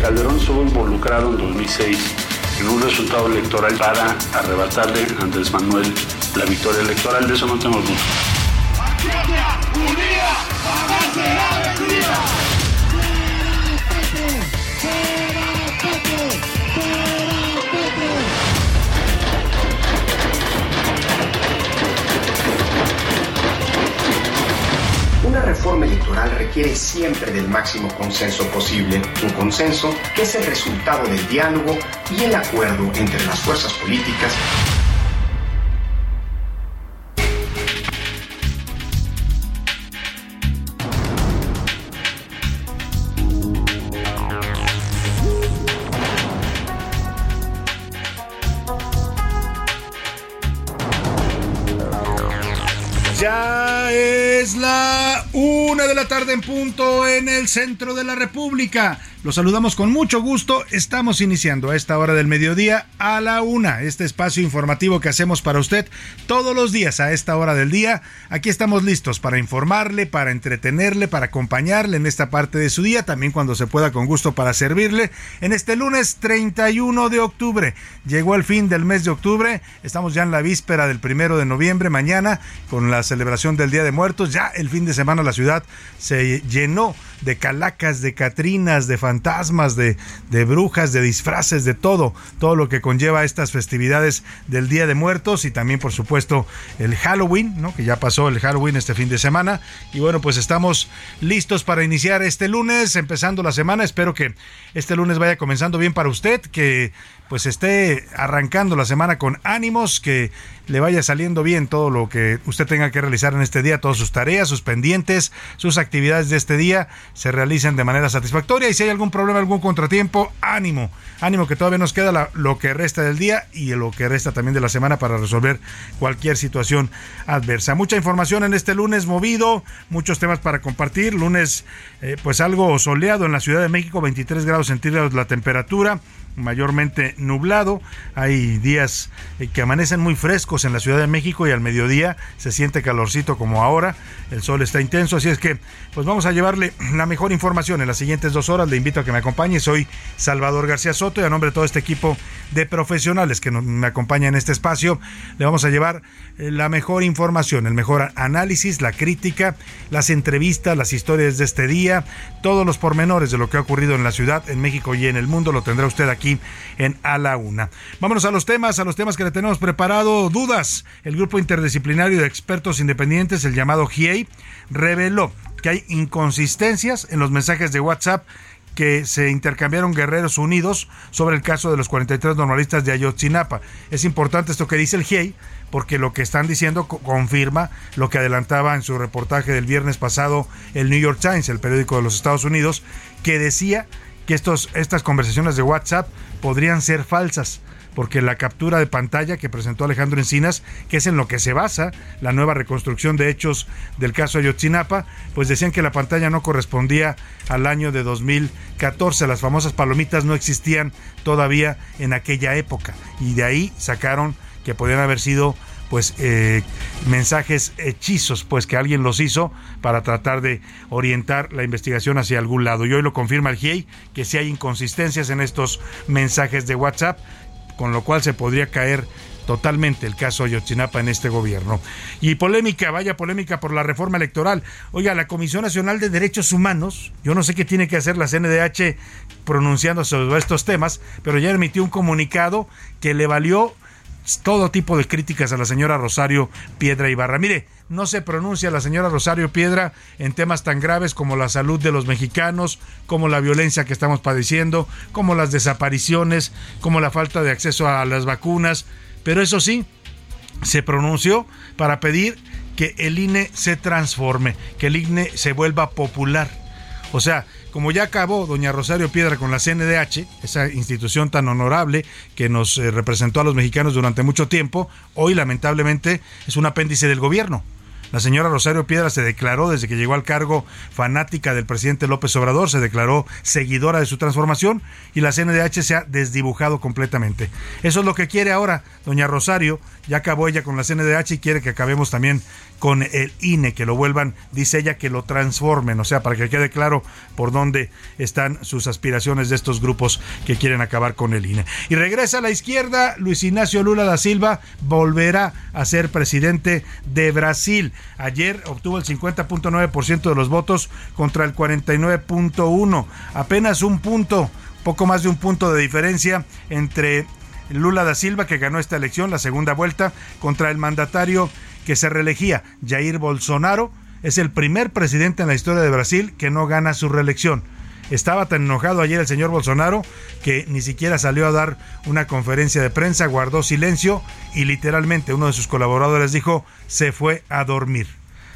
Calderón estuvo involucrado en 2006 en un resultado electoral para arrebatarle a Andrés Manuel la victoria electoral. De eso no tengo duda. Una reforma electoral requiere siempre del máximo consenso posible, un consenso que es el resultado del diálogo y el acuerdo entre las fuerzas políticas de la tarde en punto en el centro de la República. Los saludamos con mucho gusto. Estamos iniciando a esta hora del mediodía a la una. Este espacio informativo que hacemos para usted todos los días a esta hora del día. Aquí estamos listos para informarle, para entretenerle, para acompañarle en esta parte de su día. También cuando se pueda con gusto para servirle. En este lunes 31 de octubre. Llegó el fin del mes de octubre. Estamos ya en la víspera del primero de noviembre. Mañana con la celebración del Día de Muertos. Ya el fin de semana la ciudad se llenó de calacas, de catrinas, de fantasmas, de, de, brujas, de disfraces, de todo, todo lo que conlleva estas festividades del Día de Muertos y también, por supuesto, el Halloween, ¿no? Que ya pasó el Halloween este fin de semana. Y bueno, pues estamos listos para iniciar este lunes, empezando la semana. Espero que este lunes vaya comenzando bien para usted, que pues esté arrancando la semana con ánimos, que le vaya saliendo bien todo lo que usted tenga que realizar en este día, todas sus tareas, sus pendientes, sus actividades de este día se realicen de manera satisfactoria. Y si hay algún problema, algún contratiempo, ánimo, ánimo que todavía nos queda lo que resta del día y lo que resta también de la semana para resolver cualquier situación adversa. Mucha información en este lunes movido, muchos temas para compartir, lunes eh, pues algo soleado en la Ciudad de México, 23 grados centígrados la temperatura mayormente nublado. Hay días eh, que amanecen muy frescos en la Ciudad de México y al mediodía se siente calorcito como ahora. El sol está intenso, así es que pues vamos a llevarle la mejor información en las siguientes dos horas. Le invito a que me acompañe. Soy Salvador García Soto y a nombre de todo este equipo de profesionales que me acompaña en este espacio, le vamos a llevar eh, la mejor información, el mejor análisis, la crítica, las entrevistas, las historias de este día, todos los pormenores de lo que ha ocurrido en la ciudad, en México y en el mundo lo tendrá usted aquí en A la Una. Vámonos a los temas, a los temas que le tenemos preparado. Dudas. El grupo interdisciplinario de expertos independientes, el llamado GIEI, reveló que hay inconsistencias en los mensajes de WhatsApp que se intercambiaron Guerreros Unidos sobre el caso de los 43 normalistas de Ayotzinapa. Es importante esto que dice el GIEI, porque lo que están diciendo confirma lo que adelantaba en su reportaje del viernes pasado el New York Times, el periódico de los Estados Unidos, que decía que estos, estas conversaciones de WhatsApp podrían ser falsas porque la captura de pantalla que presentó Alejandro Encinas, que es en lo que se basa la nueva reconstrucción de hechos del caso Ayotzinapa, pues decían que la pantalla no correspondía al año de 2014, las famosas palomitas no existían todavía en aquella época y de ahí sacaron que podían haber sido pues eh, mensajes hechizos, pues que alguien los hizo para tratar de orientar la investigación hacia algún lado. Y hoy lo confirma el GIEI que si hay inconsistencias en estos mensajes de WhatsApp, con lo cual se podría caer totalmente el caso Ayotzinapa en este gobierno. Y polémica, vaya polémica por la reforma electoral. Oiga, la Comisión Nacional de Derechos Humanos, yo no sé qué tiene que hacer la CNDH pronunciando sobre estos temas, pero ya emitió un comunicado que le valió todo tipo de críticas a la señora Rosario Piedra Ibarra. Mire, no se pronuncia la señora Rosario Piedra en temas tan graves como la salud de los mexicanos, como la violencia que estamos padeciendo, como las desapariciones, como la falta de acceso a las vacunas. Pero eso sí, se pronunció para pedir que el INE se transforme, que el INE se vuelva popular. O sea, como ya acabó doña Rosario Piedra con la CNDH, esa institución tan honorable que nos eh, representó a los mexicanos durante mucho tiempo, hoy lamentablemente es un apéndice del gobierno. La señora Rosario Piedra se declaró desde que llegó al cargo fanática del presidente López Obrador, se declaró seguidora de su transformación y la CNDH se ha desdibujado completamente. Eso es lo que quiere ahora doña Rosario, ya acabó ella con la CNDH y quiere que acabemos también con el INE, que lo vuelvan, dice ella, que lo transformen, o sea, para que quede claro por dónde están sus aspiraciones de estos grupos que quieren acabar con el INE. Y regresa a la izquierda, Luis Ignacio Lula da Silva volverá a ser presidente de Brasil. Ayer obtuvo el 50.9% de los votos contra el 49.1%, apenas un punto poco más de un punto de diferencia entre Lula da Silva, que ganó esta elección, la segunda vuelta, contra el mandatario que se reelegía, Jair Bolsonaro. Es el primer presidente en la historia de Brasil que no gana su reelección. Estaba tan enojado ayer el señor Bolsonaro que ni siquiera salió a dar una conferencia de prensa, guardó silencio y literalmente uno de sus colaboradores dijo se fue a dormir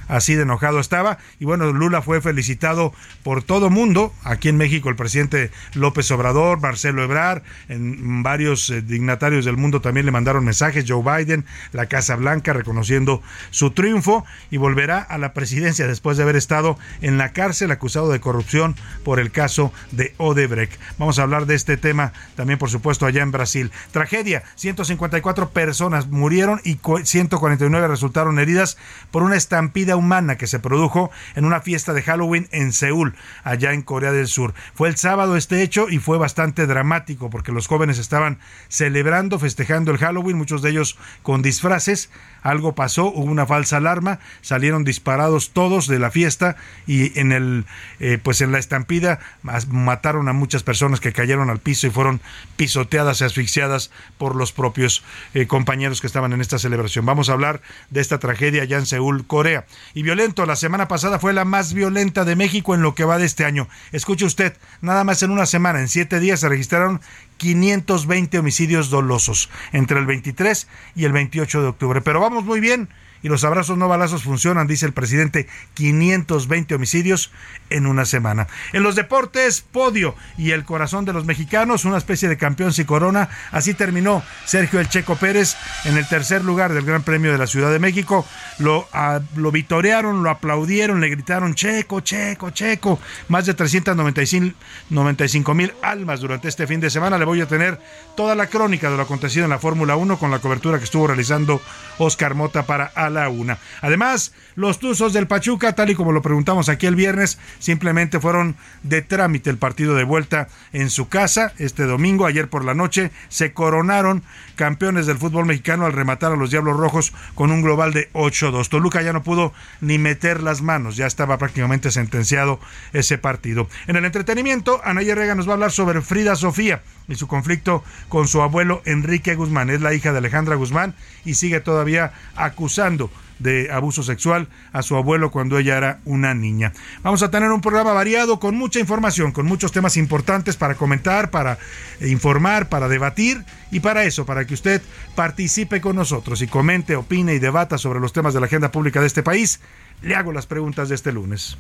así de enojado estaba. Y bueno, Lula fue felicitado por todo mundo. Aquí en México el presidente López Obrador, Marcelo Ebrard, en varios eh, dignatarios del mundo también le mandaron mensajes. Joe Biden, la Casa Blanca, reconociendo su triunfo y volverá a la presidencia después de haber estado en la cárcel acusado de corrupción por el caso de Odebrecht. Vamos a hablar de este tema también, por supuesto, allá en Brasil. Tragedia, 154 personas murieron y 149 resultaron heridas por una estampida humana que se produjo en una fiesta de Halloween en Seúl, allá en Corea del Sur. Fue el sábado este hecho y fue bastante dramático porque los jóvenes estaban celebrando, festejando el Halloween, muchos de ellos con disfraces. Algo pasó, hubo una falsa alarma, salieron disparados todos de la fiesta y en el eh, pues en la estampida mataron a muchas personas que cayeron al piso y fueron pisoteadas y asfixiadas por los propios eh, compañeros que estaban en esta celebración. Vamos a hablar de esta tragedia allá en Seúl, Corea y violento. La semana pasada fue la más violenta de México en lo que va de este año. Escuche usted, nada más en una semana, en siete días se registraron 520 homicidios dolosos entre el 23 y el 28 de octubre. Pero vamos muy bien y los abrazos no balazos funcionan, dice el presidente, 520 homicidios en una semana. En los deportes, podio y el corazón de los mexicanos, una especie de campeón sin corona. Así terminó Sergio El Checo Pérez en el tercer lugar del Gran Premio de la Ciudad de México. Lo, ah, lo vitorearon, lo aplaudieron, le gritaron Checo, Checo, Checo. Más de 395 mil almas durante este fin de semana. Le voy a tener toda la crónica de lo acontecido en la Fórmula 1 con la cobertura que estuvo realizando Oscar Mota para la una. Además, los Tuzos del Pachuca, tal y como lo preguntamos aquí el viernes, simplemente fueron de trámite el partido de vuelta en su casa este domingo, ayer por la noche, se coronaron campeones del fútbol mexicano al rematar a los Diablos Rojos con un global de 8-2. Toluca ya no pudo ni meter las manos, ya estaba prácticamente sentenciado ese partido. En el entretenimiento, Anaya Rega nos va a hablar sobre Frida Sofía y su conflicto con su abuelo Enrique Guzmán. Es la hija de Alejandra Guzmán y sigue todavía acusando de abuso sexual a su abuelo cuando ella era una niña. Vamos a tener un programa variado con mucha información, con muchos temas importantes para comentar, para informar, para debatir y para eso, para que usted participe con nosotros y comente, opine y debata sobre los temas de la agenda pública de este país. Le hago las preguntas de este lunes.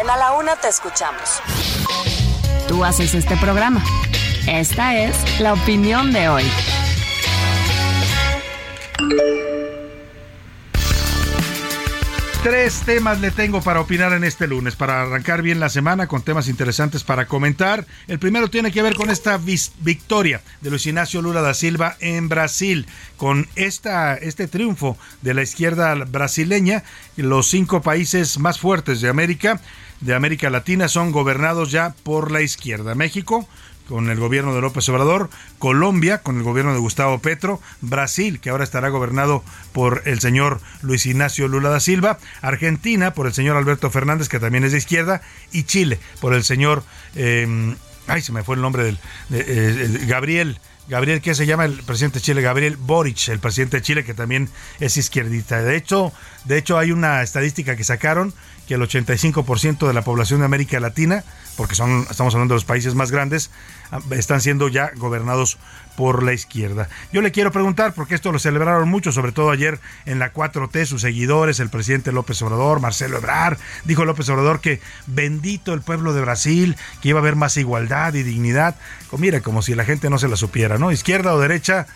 En A la Una te escuchamos. Tú haces este programa. Esta es la opinión de hoy. Tres temas le tengo para opinar en este lunes, para arrancar bien la semana con temas interesantes para comentar. El primero tiene que ver con esta victoria de Luis Ignacio Lula da Silva en Brasil. Con esta, este triunfo de la izquierda brasileña, los cinco países más fuertes de América, de América Latina, son gobernados ya por la izquierda. México, con el gobierno de López Obrador, Colombia con el gobierno de Gustavo Petro, Brasil, que ahora estará gobernado por el señor Luis Ignacio Lula da Silva, Argentina por el señor Alberto Fernández, que también es de izquierda, y Chile por el señor, eh, ay, se me fue el nombre del, eh, Gabriel. Gabriel, ¿qué se llama el presidente de Chile? Gabriel Boric, el presidente de Chile, que también es izquierdista. De hecho, de hecho hay una estadística que sacaron que el 85% de la población de América Latina, porque son, estamos hablando de los países más grandes, ah, están siendo ya gobernados por la izquierda. Yo le quiero preguntar, porque esto lo celebraron mucho, sobre todo ayer en la 4T, sus seguidores, el presidente López Obrador, Marcelo Ebrard, dijo López Obrador que bendito el pueblo de Brasil, que iba a haber más igualdad y dignidad. mira, como si la gente no se la supiera, ¿no? Izquierda o derecha,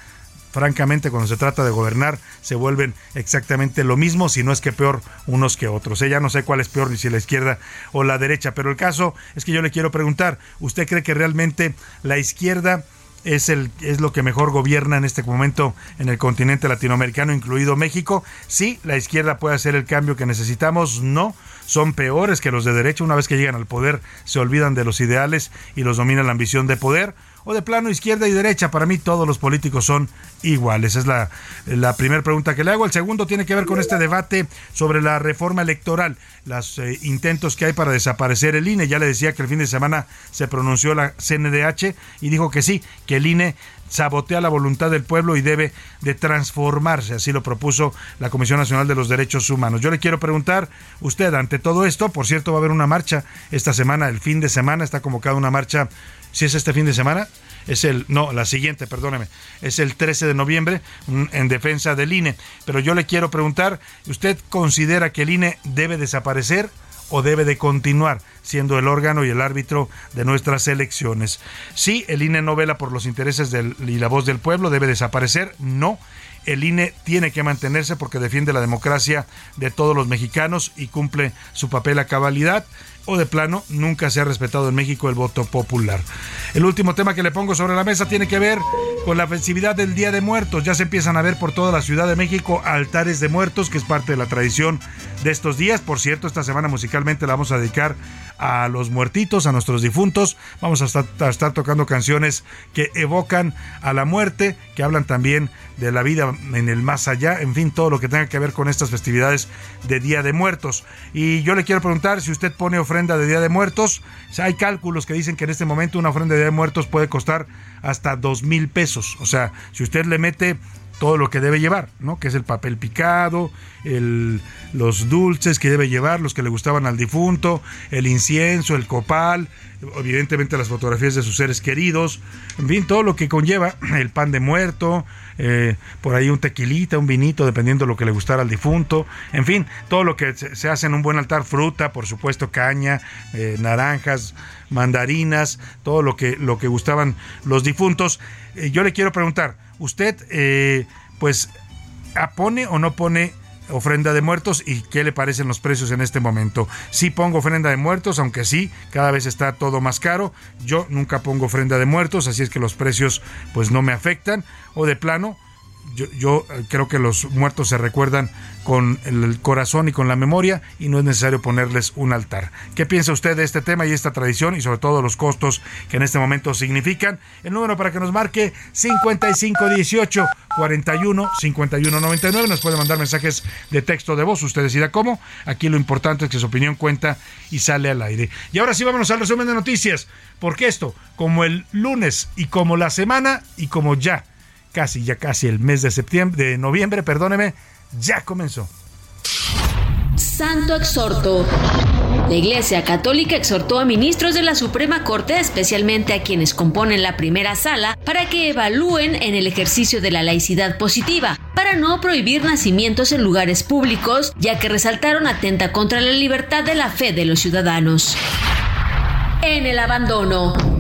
francamente, cuando se trata de gobernar, se vuelven exactamente lo mismo, si no es que peor unos que otros. Ya no sé cuál es peor, ni si la izquierda o la derecha, pero el caso es que yo le quiero preguntar, ¿usted cree que realmente la izquierda es, el, es lo que mejor gobierna en este momento en el continente latinoamericano, incluido México? Sí, la izquierda puede hacer el cambio que necesitamos, no son peores que los de derecha. Una vez que llegan al poder, se olvidan de los ideales y los domina la ambición de poder o de plano izquierda y derecha. Para mí todos los políticos son iguales. Es la, la primera pregunta que le hago. El segundo tiene que ver con este debate sobre la reforma electoral, los eh, intentos que hay para desaparecer el INE. Ya le decía que el fin de semana se pronunció la CNDH y dijo que sí, que el INE sabotea la voluntad del pueblo y debe de transformarse, así lo propuso la Comisión Nacional de los Derechos Humanos. Yo le quiero preguntar, usted, ante todo esto, por cierto, va a haber una marcha esta semana, el fin de semana, está convocada una marcha si es este fin de semana, es el, no, la siguiente, perdóneme, es el 13 de noviembre en defensa del INE. Pero yo le quiero preguntar, ¿usted considera que el INE debe desaparecer? o debe de continuar siendo el órgano y el árbitro de nuestras elecciones. Sí, el INE no vela por los intereses del, y la voz del pueblo, debe desaparecer. No, el INE tiene que mantenerse porque defiende la democracia de todos los mexicanos y cumple su papel a cabalidad o de plano nunca se ha respetado en México el voto popular. El último tema que le pongo sobre la mesa tiene que ver con la festividad del Día de Muertos. Ya se empiezan a ver por toda la Ciudad de México altares de muertos, que es parte de la tradición de estos días. Por cierto, esta semana musicalmente la vamos a dedicar a los muertitos, a nuestros difuntos. Vamos a estar, tocando canciones que evocan a la muerte, que hablan también de la vida en el más allá, en fin, todo lo que tenga que ver con estas festividades de Día de Muertos. Y yo le quiero preguntar si usted pone ofrenda de Día de Muertos. hay cálculos que dicen que en este momento una ofrenda de Día de Muertos puede costar hasta dos mil pesos. O sea, si usted le mete todo lo que debe llevar, ¿no? Que es el papel picado, el, los dulces que debe llevar, los que le gustaban al difunto, el incienso, el copal, evidentemente las fotografías de sus seres queridos, en fin, todo lo que conlleva el pan de muerto, eh, por ahí un tequilita, un vinito, dependiendo de lo que le gustara al difunto, en fin, todo lo que se hace en un buen altar, fruta, por supuesto, caña, eh, naranjas, mandarinas, todo lo que, lo que gustaban los difuntos. Eh, yo le quiero preguntar, ¿usted pues pone o no pone ofrenda de muertos y qué le parecen los precios en este momento. Sí pongo ofrenda de muertos, aunque sí, cada vez está todo más caro. Yo nunca pongo ofrenda de muertos, así es que los precios pues no me afectan. O de plano, yo, eh, creo que los muertos se recuerdan con el corazón y con la memoria y no es necesario ponerles un altar. ¿Qué piensa usted de este tema y esta tradición y sobre todo los costos que en este momento significan? El número para que nos marque 5518 41 51 99. Nos puede mandar mensajes de texto de voz. Usted decida cómo. Aquí lo importante es que su opinión cuenta y sale al aire. Y ahora sí, vámonos al resumen de noticias. Porque esto, como el lunes y como la semana y como ya casi, ya casi el mes de septiembre, de noviembre, perdóneme, ya comenzó. Santo exhorto. La Iglesia Católica exhortó a ministros de la Suprema Corte, especialmente a quienes componen la primera sala, para que evalúen en el ejercicio de la laicidad positiva, para no prohibir nacimientos en lugares públicos, ya que resaltaron atenta contra la libertad de la fe de los ciudadanos. En el abandono.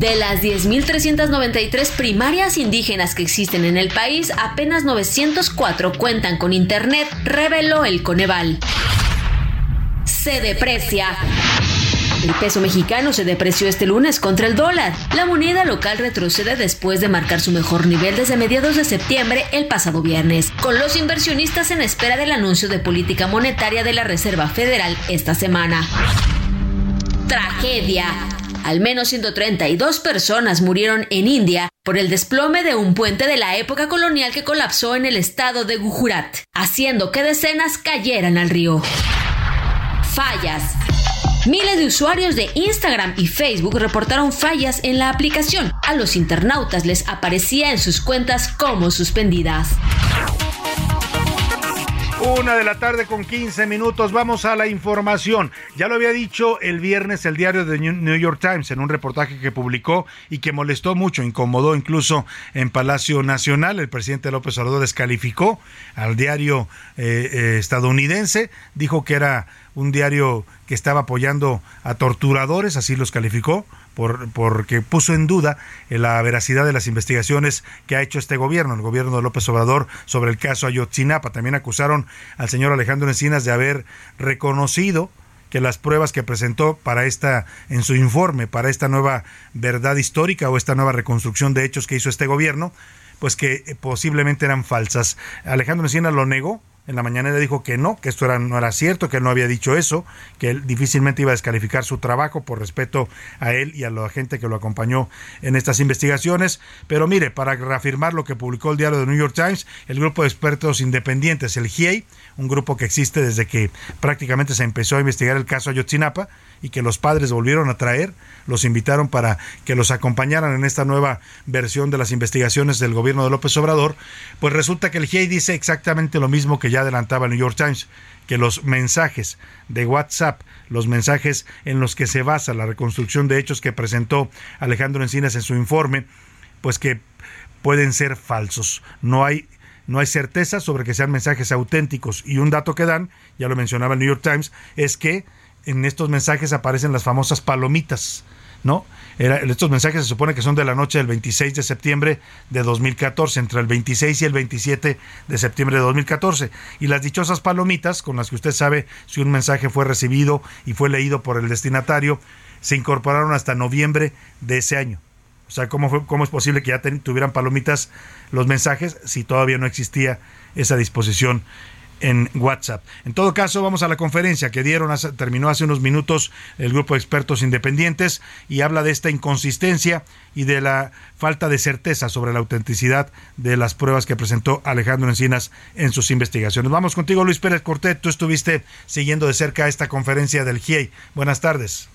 De las 10.393 primarias indígenas que existen en el país, apenas 904 cuentan con Internet, reveló el Coneval. se deprecia. El peso mexicano se depreció este lunes contra el dólar. La moneda local retrocede después de marcar su mejor nivel desde mediados de septiembre el pasado viernes, con los inversionistas en espera del anuncio de política monetaria de la Reserva Federal esta semana. Tragedia. Al menos 132 personas murieron en India por el desplome de un puente de la época colonial que colapsó en el estado de Gujarat, haciendo que decenas cayeran al río. Fallas. Miles de usuarios de Instagram y Facebook reportaron fallas en la aplicación. A los internautas les aparecía en sus cuentas como suspendidas. Una de la tarde con 15 minutos. Vamos a la información. Ya lo había dicho el viernes el diario de New York Times en un reportaje que publicó y que molestó mucho, incomodó incluso en Palacio Nacional. El presidente López Obrador descalificó al diario eh, eh, estadounidense. Dijo que era un diario que estaba apoyando a torturadores, así los calificó, por, porque puso en duda la veracidad de las investigaciones que ha hecho este gobierno, el gobierno de López Obrador, sobre el caso Ayotzinapa. También acusaron al señor Alejandro Encinas de haber reconocido que las pruebas que presentó para esta en su informe para esta nueva verdad histórica o esta nueva reconstrucción de hechos que hizo este gobierno pues que posiblemente eran falsas. Alejandro Encinas lo negó, en la mañana le dijo que no, que esto no era cierto, que él no había dicho eso, que él difícilmente iba a descalificar su trabajo por respeto a él y a la gente que lo acompañó en estas investigaciones. Pero mire, para reafirmar lo que publicó el diario de New York Times, el grupo de expertos independientes, el GIEI, un grupo que existe desde que prácticamente se empezó a investigar el caso Ayotzinapa y que los padres volvieron a traer, los invitaron para que los acompañaran en esta nueva versión de las investigaciones del gobierno de López Obrador, pues resulta que el GIEI dice exactamente lo mismo que ya adelantaba el New York Times, que los mensajes de WhatsApp, los mensajes en los que se basa la reconstrucción de hechos que presentó Alejandro Encinas en su informe, pues que pueden ser falsos. No hay no hay certeza sobre que sean mensajes auténticos y un dato que dan, ya lo mencionaba el New York Times, es que en estos mensajes aparecen las famosas palomitas, ¿no? estos mensajes se supone que son de la noche del 26 de septiembre de 2014, entre el 26 y el 27 de septiembre de 2014. Y las dichosas palomitas, con las que usted sabe si un mensaje fue recibido y fue leído por el destinatario, se incorporaron hasta noviembre de ese año. O sea, ¿cómo, fue, cómo es posible que ya tuvieran palomitas los mensajes si todavía no existía esa disposición en WhatsApp. En todo caso, vamos a la conferencia que dieron, terminó hace unos minutos el grupo de expertos independientes y habla de esta inconsistencia y de la falta de certeza sobre la autenticidad de las pruebas que presentó Alejandro Encinas en sus investigaciones. Vamos contigo, Luis Pérez Cortet. Tú estuviste siguiendo de cerca esta conferencia del GIEI. Buenas tardes.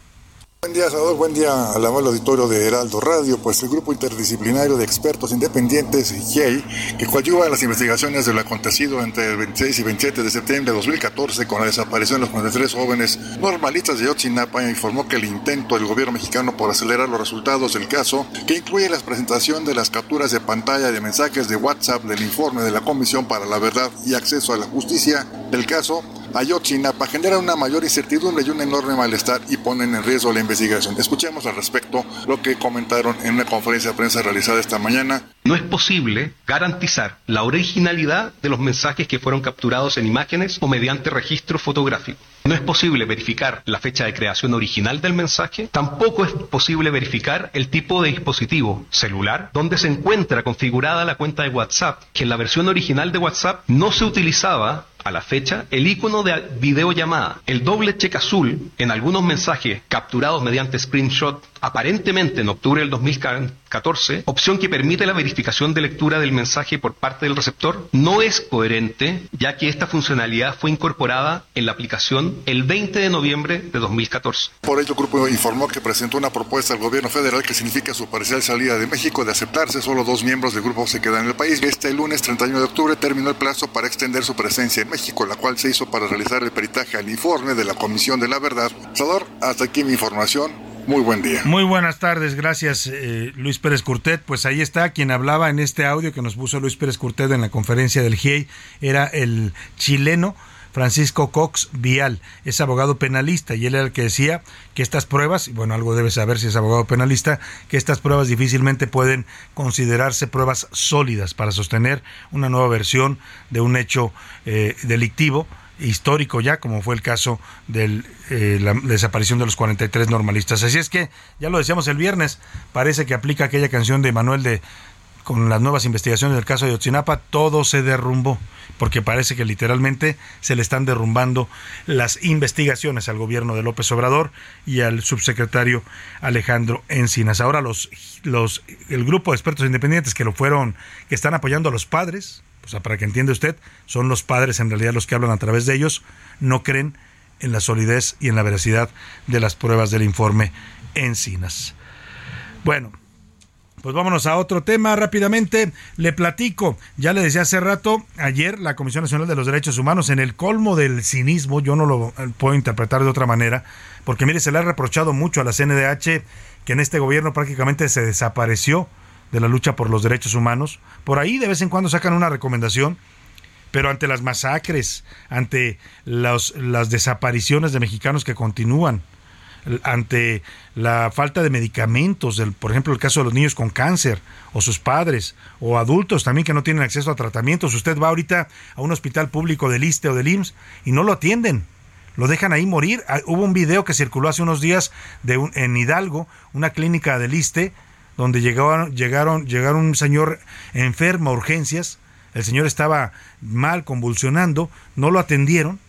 Buen día, Salvador. Buen día al amable auditorio de Heraldo Radio. Pues el grupo interdisciplinario de expertos independientes, GIEI, que coadyuva en las investigaciones de lo acontecido entre el 26 y 27 de septiembre de 2014 con la desaparición de los 43 jóvenes normalistas de Yotzinapa, informó que el intento del gobierno mexicano por acelerar los resultados del caso, que incluye la presentación de las capturas de pantalla de mensajes de WhatsApp del informe de la Comisión para la Verdad y Acceso a la Justicia del caso, Ayotzinapa genera una mayor incertidumbre y un enorme malestar y ponen en riesgo la investigación. Escuchemos al respecto lo que comentaron en una conferencia de prensa realizada esta mañana. No es posible garantizar la originalidad de los mensajes que fueron capturados en imágenes o mediante registro fotográfico. No es posible verificar la fecha de creación original del mensaje, tampoco es posible verificar el tipo de dispositivo celular donde se encuentra configurada la cuenta de WhatsApp, que en la versión original de WhatsApp no se utilizaba a la fecha el icono de videollamada, el doble cheque azul en algunos mensajes capturados mediante screenshot aparentemente en octubre del 2014, opción que permite la verificación de lectura del mensaje por parte del receptor, no es coherente ya que esta funcionalidad fue incorporada en la aplicación el 20 de noviembre de 2014. Por ello, el grupo informó que presentó una propuesta al gobierno federal que significa su parcial salida de México de aceptarse solo dos miembros del grupo se quedan en el país. Este lunes 31 de octubre terminó el plazo para extender su presencia en México, la cual se hizo para realizar el peritaje al informe de la Comisión de la Verdad. Salvador, hasta aquí mi información. Muy buen día. Muy buenas tardes, gracias eh, Luis Pérez Curtet. Pues ahí está quien hablaba en este audio que nos puso Luis Pérez Curtet en la conferencia del GIEI, era el chileno Francisco Cox Vial, es abogado penalista y él era el que decía que estas pruebas, y bueno, algo debe saber si es abogado penalista, que estas pruebas difícilmente pueden considerarse pruebas sólidas para sostener una nueva versión de un hecho eh, delictivo histórico ya, como fue el caso de eh, la desaparición de los 43 normalistas. Así es que, ya lo decíamos el viernes, parece que aplica aquella canción de Manuel de con las nuevas investigaciones del caso de Otsinapa, todo se derrumbó, porque parece que literalmente se le están derrumbando las investigaciones al gobierno de López Obrador y al subsecretario Alejandro Encinas. Ahora los, los, el grupo de expertos independientes que lo fueron, que están apoyando a los padres, o sea, para que entienda usted, son los padres en realidad los que hablan a través de ellos, no creen en la solidez y en la veracidad de las pruebas del informe Encinas. Bueno, pues vámonos a otro tema rápidamente. Le platico, ya le decía hace rato, ayer la Comisión Nacional de los Derechos Humanos, en el colmo del cinismo, yo no lo puedo interpretar de otra manera, porque mire, se le ha reprochado mucho a la CNDH que en este gobierno prácticamente se desapareció de la lucha por los derechos humanos. Por ahí de vez en cuando sacan una recomendación, pero ante las masacres, ante las desapariciones de mexicanos que continúan, ante la falta de medicamentos, del, por ejemplo, el caso de los niños con cáncer, o sus padres, o adultos también que no tienen acceso a tratamientos. Usted va ahorita a un hospital público del ISTE o del IMSS y no lo atienden. Lo dejan ahí morir. Ah, hubo un video que circuló hace unos días de un, en Hidalgo, una clínica del ISTE, donde llegaron, llegaron, llegaron un señor enfermo a urgencias. El señor estaba mal, convulsionando, no lo atendieron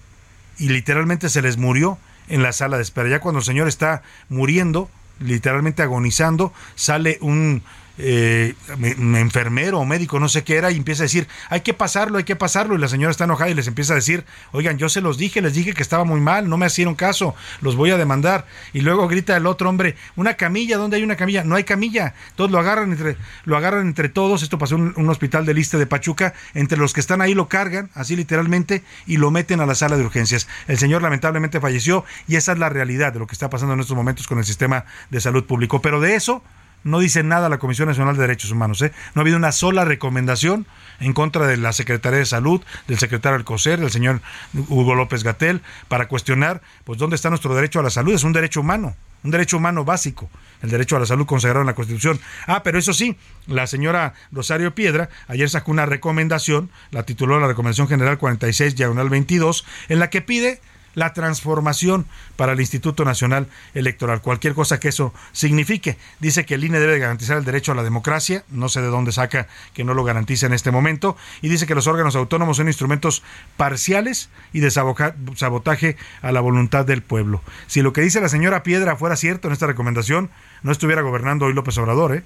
y literalmente se les murió en la sala de espera. Ya cuando el señor está muriendo, literalmente agonizando, sale un eh, enfermero o médico, no sé qué era, y empieza a decir, hay que pasarlo, hay que pasarlo, y la señora está enojada y les empieza a decir, oigan, yo se los dije, les dije que estaba muy mal, no me hicieron caso, los voy a demandar. Y luego grita el otro hombre, una camilla, ¿dónde hay una camilla? No hay camilla. Todos lo agarran entre, lo agarran entre todos, esto pasó en un hospital de liste de Pachuca, entre los que están ahí lo cargan, así literalmente, y lo meten a la sala de urgencias. El señor lamentablemente falleció y esa es la realidad de lo que está pasando en estos momentos con el sistema de salud público. Pero de eso no dice nada la Comisión Nacional de Derechos Humanos. ¿eh? No ha habido una sola recomendación en contra de la Secretaría de Salud, del secretario del COSER, del señor Hugo López Gatel, para cuestionar pues dónde está nuestro derecho a la salud. Es un derecho humano, un derecho humano básico, el derecho a la salud consagrado en la Constitución. Ah, pero eso sí, la señora Rosario Piedra ayer sacó una recomendación, la tituló la Recomendación General 46, diagonal 22, en la que pide la transformación para el Instituto Nacional Electoral, cualquier cosa que eso signifique. Dice que el INE debe garantizar el derecho a la democracia, no sé de dónde saca que no lo garantice en este momento, y dice que los órganos autónomos son instrumentos parciales y de sabotaje a la voluntad del pueblo. Si lo que dice la señora Piedra fuera cierto en esta recomendación, no estuviera gobernando hoy López Obrador, ¿eh?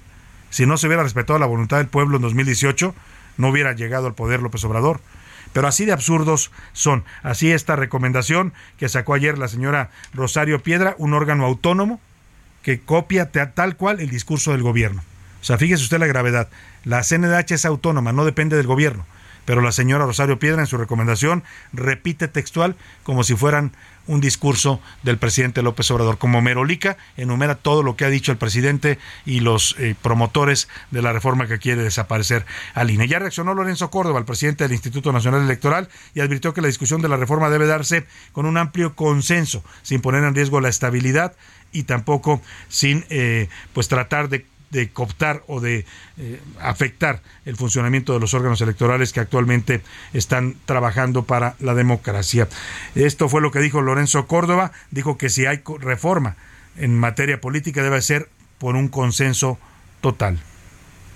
Si no se hubiera respetado la voluntad del pueblo en 2018, no hubiera llegado al poder López Obrador. Pero así de absurdos son. Así esta recomendación que sacó ayer la señora Rosario Piedra, un órgano autónomo que copia tal cual el discurso del gobierno. O sea, fíjese usted la gravedad. La CNDH es autónoma, no depende del gobierno pero la señora Rosario Piedra en su recomendación repite textual como si fueran un discurso del presidente López Obrador. Como Merolica enumera todo lo que ha dicho el presidente y los eh, promotores de la reforma que quiere desaparecer al INE. Ya reaccionó Lorenzo Córdoba, el presidente del Instituto Nacional Electoral, y advirtió que la discusión de la reforma debe darse con un amplio consenso, sin poner en riesgo la estabilidad y tampoco sin eh, pues tratar de de cooptar o de eh, afectar el funcionamiento de los órganos electorales que actualmente están trabajando para la democracia. Esto fue lo que dijo Lorenzo Córdoba, dijo que si hay reforma en materia política debe ser por un consenso total.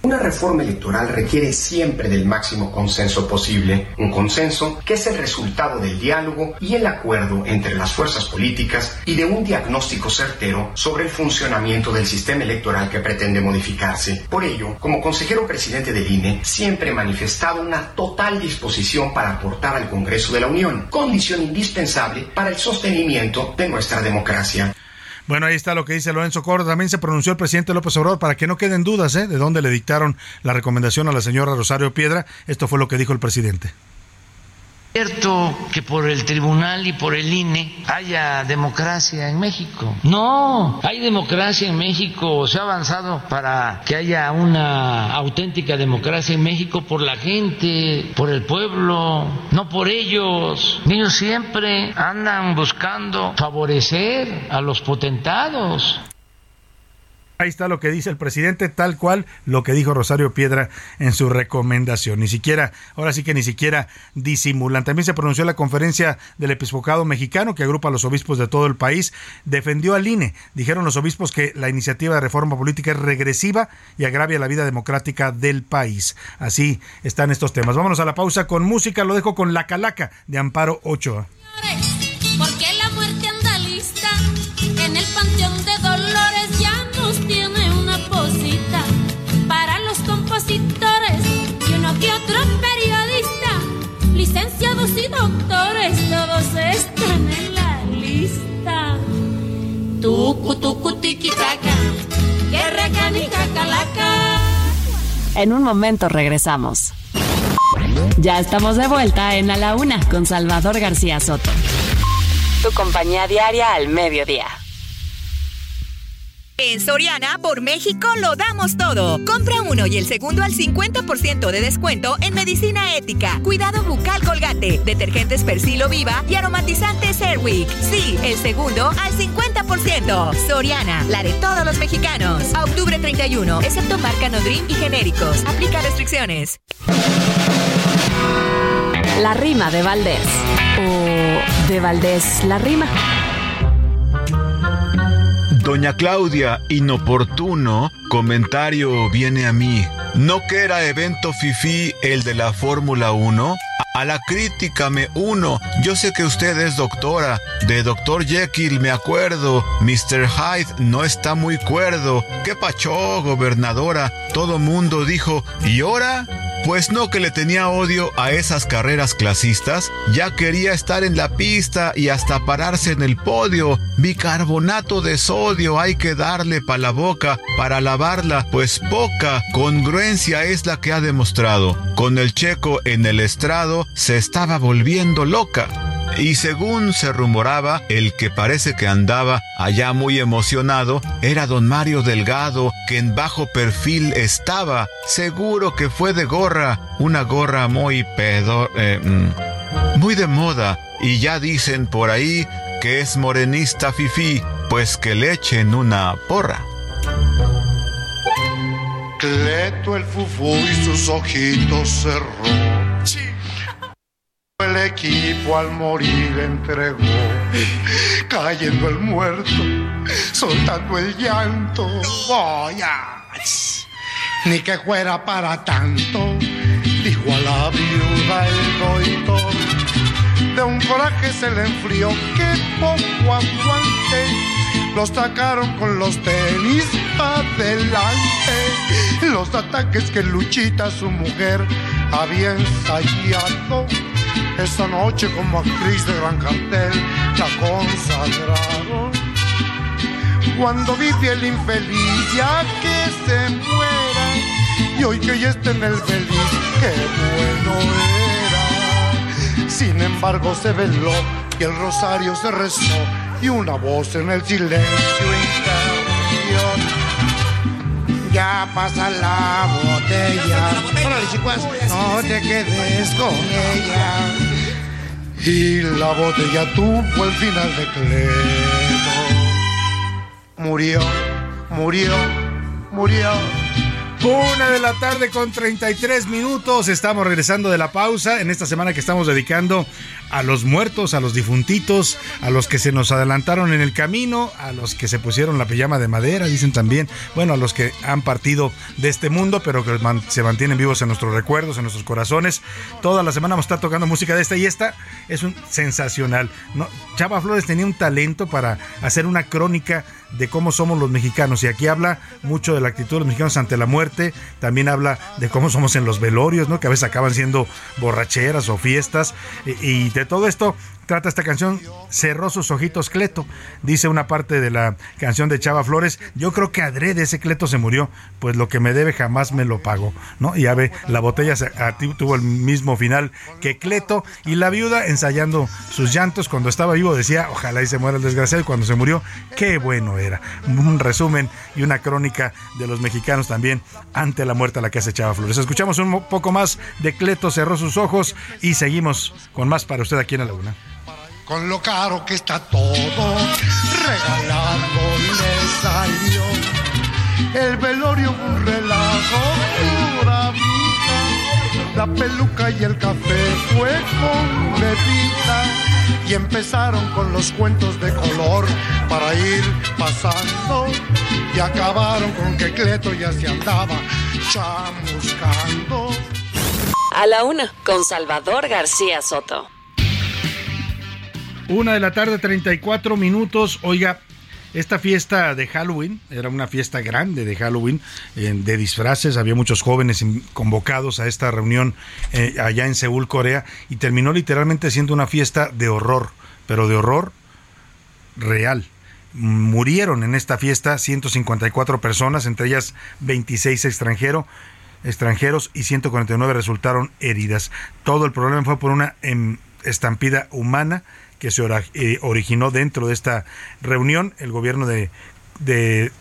Una reforma electoral requiere siempre del máximo consenso posible, un consenso que es el resultado del diálogo y el acuerdo entre las fuerzas políticas y de un diagnóstico certero sobre el funcionamiento del sistema electoral que pretende modificarse. Por ello, como consejero presidente del INE, siempre he manifestado una total disposición para aportar al Congreso de la Unión, condición indispensable para el sostenimiento de nuestra democracia. Bueno, ahí está lo que dice Lorenzo Córdoba. También se pronunció el presidente López Obrador para que no queden dudas ¿eh? de dónde le dictaron la recomendación a la señora Rosario Piedra. Esto fue lo que dijo el presidente cierto que por el tribunal y por el INE haya democracia en México. No, hay democracia en México, se ha avanzado para que haya una auténtica democracia en México por la gente, por el pueblo, no por ellos. Ellos siempre andan buscando favorecer a los potentados. Ahí está lo que dice el presidente, tal cual lo que dijo Rosario Piedra en su recomendación. Ni siquiera, ahora sí que ni siquiera disimulan. También se pronunció la conferencia del episcopado mexicano, que agrupa a los obispos de todo el país. Defendió al INE. Dijeron los obispos que la iniciativa de reforma política es regresiva y agravia la vida democrática del país. Así están estos temas. Vámonos a la pausa con música. Lo dejo con La Calaca de Amparo Ochoa. Porque la los compositores y uno que otro periodista, licenciados y doctores, todos están en la lista. Tucu, tucu, tiki, taka, que calaca. En un momento regresamos. Ya estamos de vuelta en A la Una con Salvador García Soto. Tu compañía diaria al mediodía. En Soriana, por México, lo damos todo. Compra uno y el segundo al 50% de descuento en medicina ética, cuidado bucal colgate, detergentes Persilo Viva y aromatizantes Airwick. Sí, el segundo al 50%. Soriana, la de todos los mexicanos. A octubre 31, excepto marca Nodrim y genéricos. Aplica restricciones. La rima de Valdés. O de Valdés la rima. Doña Claudia, inoportuno, comentario viene a mí. ¿No que era evento FIFI el de la Fórmula 1? A la crítica me uno. Yo sé que usted es doctora. De Doctor Jekyll me acuerdo. Mr. Hyde no está muy cuerdo. ¿Qué pachó, gobernadora? Todo mundo dijo, ¿y ahora? Pues no que le tenía odio a esas carreras clasistas, ya quería estar en la pista y hasta pararse en el podio. Bicarbonato de sodio hay que darle pa' la boca para lavarla, pues poca congruencia es la que ha demostrado. Con el checo en el estrado se estaba volviendo loca y según se rumoraba, el que parece que andaba allá muy emocionado era don Mario Delgado, que en bajo perfil estaba. Seguro que fue de gorra, una gorra muy pedo... Eh, mm, muy de moda, y ya dicen por ahí que es morenista fifí, pues que le echen una porra. Cleto el fufú y sus ojitos cerró el equipo al morir entregó, cayendo el muerto, soltando el llanto. Vaya, ni que fuera para tanto, dijo a la viuda el doctor. De un coraje se le enfrió que poco aguante. Los sacaron con los tenis adelante. Los ataques que Luchita, su mujer, había ensayado esta noche como actriz de gran cartel la consagraron. Cuando vive el infeliz ya que se muera y hoy que ya está en el feliz, qué bueno era. Sin embargo se veló y el rosario se rezó y una voz en el silencio interrumpió ya pasa la botella. no te quedes con ella. Y la botella tuvo el final de Cleto. Murió, murió, murió. Una de la tarde con 33 minutos. Estamos regresando de la pausa en esta semana que estamos dedicando a los muertos, a los difuntitos, a los que se nos adelantaron en el camino, a los que se pusieron la pijama de madera, dicen también, bueno, a los que han partido de este mundo, pero que se mantienen vivos en nuestros recuerdos, en nuestros corazones. Toda la semana vamos a estar tocando música de esta y esta es un sensacional. ¿no? Chava Flores tenía un talento para hacer una crónica de cómo somos los mexicanos. Y aquí habla mucho de la actitud de los mexicanos ante la muerte, también habla de cómo somos en los velorios, ¿no? que a veces acaban siendo borracheras o fiestas. y de todo esto trata esta canción Cerró sus ojitos Cleto. Dice una parte de la canción de Chava Flores, yo creo que adrede ese Cleto se murió, pues lo que me debe jamás me lo pago, ¿no? Y ya ve, la botella tuvo el mismo final que Cleto y la viuda ensayando sus llantos cuando estaba vivo decía, ojalá y se muera el desgraciado y cuando se murió, qué bueno era. Un resumen y una crónica de los mexicanos también ante la muerte a la que hace Chava Flores. Escuchamos un poco más de Cleto cerró sus ojos y seguimos con más para usted aquí en la laguna con lo caro que está todo, regalado le salió. el velorio un relajo, pura vida. La peluca y el café fue con bebida y empezaron con los cuentos de color para ir pasando y acabaron con que Cleto ya se andaba chamuscando. A la una, con Salvador García Soto. Una de la tarde, 34 minutos. Oiga, esta fiesta de Halloween era una fiesta grande de Halloween, de disfraces. Había muchos jóvenes convocados a esta reunión eh, allá en Seúl, Corea, y terminó literalmente siendo una fiesta de horror, pero de horror real. Murieron en esta fiesta 154 personas, entre ellas 26 extranjeros extranjeros y 149 resultaron heridas. Todo el problema fue por una em, estampida humana que se eh, originó dentro de esta reunión. El gobierno de, de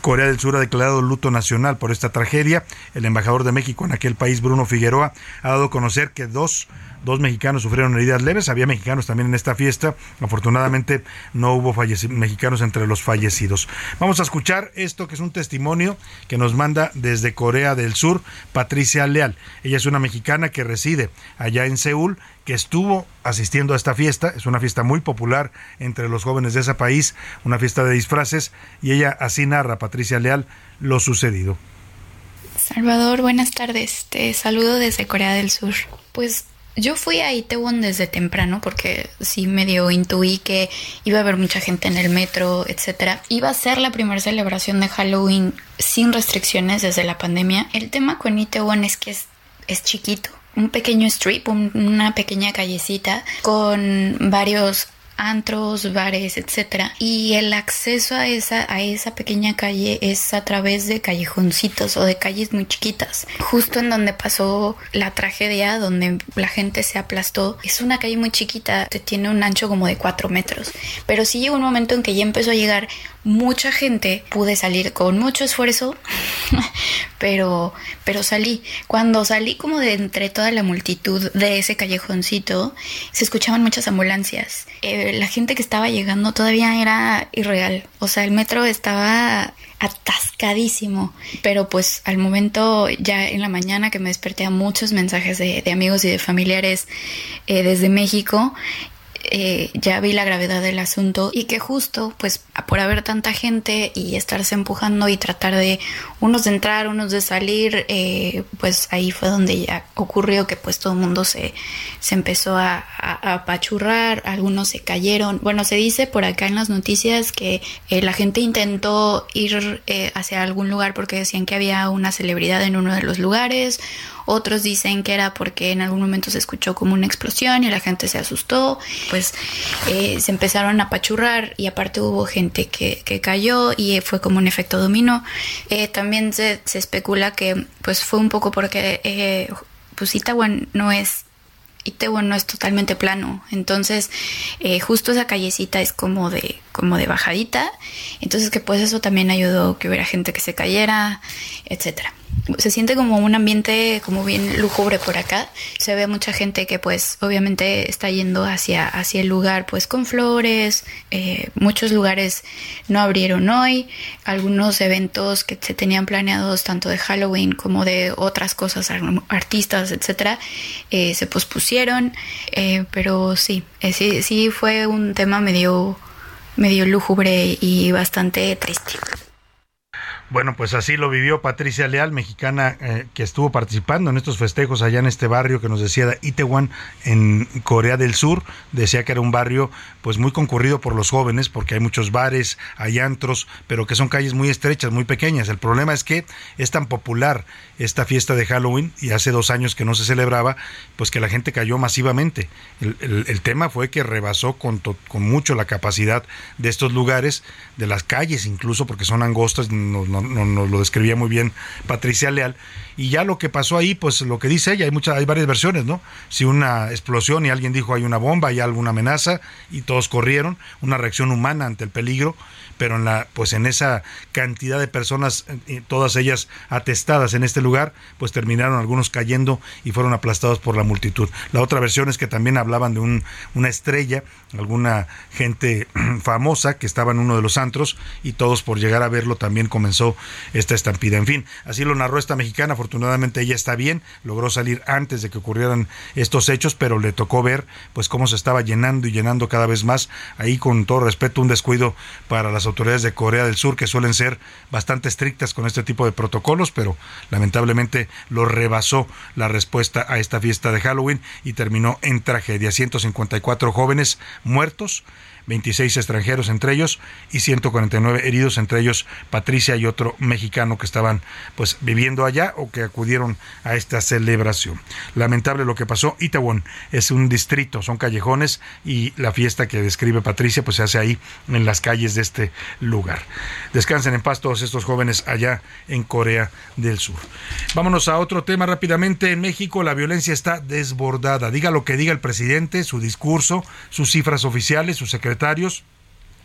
Corea del Sur ha declarado luto nacional por esta tragedia. El embajador de México en aquel país, Bruno Figueroa, ha dado a conocer que dos Dos mexicanos sufrieron heridas leves, había mexicanos también en esta fiesta. Afortunadamente no hubo mexicanos entre los fallecidos. Vamos a escuchar esto que es un testimonio que nos manda desde Corea del Sur Patricia Leal. Ella es una mexicana que reside allá en Seúl, que estuvo asistiendo a esta fiesta. Es una fiesta muy popular entre los jóvenes de ese país, una fiesta de disfraces, y ella así narra, Patricia Leal, lo sucedido. Salvador, buenas tardes. Te saludo desde Corea del Sur. Pues yo fui a Itaewon desde temprano porque sí medio intuí que iba a haber mucha gente en el metro, etcétera. Iba a ser la primera celebración de Halloween sin restricciones desde la pandemia. El tema con Itaewon es que es, es chiquito. Un pequeño strip, una pequeña callecita con varios antros, bares, etcétera. Y el acceso a esa, a esa pequeña calle es a través de callejoncitos o de calles muy chiquitas. Justo en donde pasó la tragedia, donde la gente se aplastó, es una calle muy chiquita, tiene un ancho como de 4 metros. Pero sí llegó un momento en que ya empezó a llegar mucha gente, pude salir con mucho esfuerzo, pero, pero salí. Cuando salí como de entre toda la multitud de ese callejoncito, se escuchaban muchas ambulancias. Eh, la gente que estaba llegando todavía era irreal. O sea, el metro estaba atascadísimo. Pero pues al momento, ya en la mañana que me desperté a muchos mensajes de, amigos y de familiares eh, desde México eh, ya vi la gravedad del asunto y que justo pues por haber tanta gente y estarse empujando y tratar de unos de entrar, unos de salir, eh, pues ahí fue donde ya ocurrió que pues todo el mundo se, se empezó a, apachurrar, algunos se cayeron. Bueno, se dice por acá en las noticias que eh, la gente intentó ir hacia algún lugar porque decían que había una celebridad en uno de los lugares otros dicen que era porque en algún momento se escuchó como una explosión y la gente se asustó, pues eh, se empezaron a apachurrar y aparte hubo gente que, cayó y fue como un efecto dominó. Eh, también se, se, especula que pues fue un poco porque eh, pues no es no es totalmente plano, entonces eh, justo esa callecita es como de como de bajadita, entonces que pues eso también ayudó que hubiera gente que se cayera, etcétera se siente como un ambiente como bien lúgubre por acá. Se ve mucha gente que pues obviamente está yendo hacia, hacia el lugar pues con flores. Eh, muchos lugares no abrieron hoy. Algunos eventos que se tenían planeados tanto de Halloween como de otras cosas, artistas, etcétera, eh, se pospusieron. Eh, pero sí, sí, sí fue un tema medio, medio lúgubre y bastante triste. Bueno, pues así lo vivió Patricia Leal, mexicana eh, que estuvo participando en estos festejos allá en este barrio que nos decía de Itaewon en Corea del Sur. Decía que era un barrio pues muy concurrido por los jóvenes porque hay muchos bares, hay antros, pero que son calles muy estrechas, muy pequeñas. El problema es que es tan popular esta fiesta de Halloween y hace dos años que no se celebraba, pues que la gente cayó masivamente. El, tema fue que rebasó con, con mucho la capacidad de estos lugares, de las calles incluso, porque son angostas, nos, lo describía muy bien Patricia Leal. Y ya lo que pasó ahí, pues lo que dice ella, hay muchas, hay varias versiones, ¿no? Si una explosión y alguien dijo hay una bomba, hay alguna amenaza y todos corrieron, una reacción humana ante el peligro, pero en la, pues en esa cantidad de personas, eh, todas ellas atestadas en este lugar, pues terminaron algunos cayendo y fueron aplastados por la multitud. La otra versión es que también hablaban de un, una estrella, alguna gente famosa que estaba en uno de los antros y todos por llegar a verlo también comenzó esta estampida. En fin, así lo narró esta mexicana. Afortunadamente ella está bien, logró salir antes de que ocurrieran estos hechos, pero le tocó ver pues cómo se estaba llenando y llenando cada vez más. Ahí con todo respeto, un descuido para las autoridades de Corea del Sur que suelen ser bastante estrictas con este tipo de protocolos, pero lamentablemente lo rebasó la respuesta a esta fiesta de Halloween y terminó en tragedia. 154 jóvenes muertos 26 extranjeros entre ellos y 149 heridos, entre ellos Patricia y otro mexicano que estaban pues viviendo allá o que acudieron a esta celebración. Lamentable lo que pasó. Itaewon es un distrito, son callejones y la fiesta que describe Patricia pues se hace ahí en las calles de este lugar. Descansen en paz todos estos jóvenes allá en Corea del Sur. Vámonos a otro tema rápidamente. En México la violencia está desbordada. Diga lo que diga el presidente, su discurso, sus cifras oficiales, sus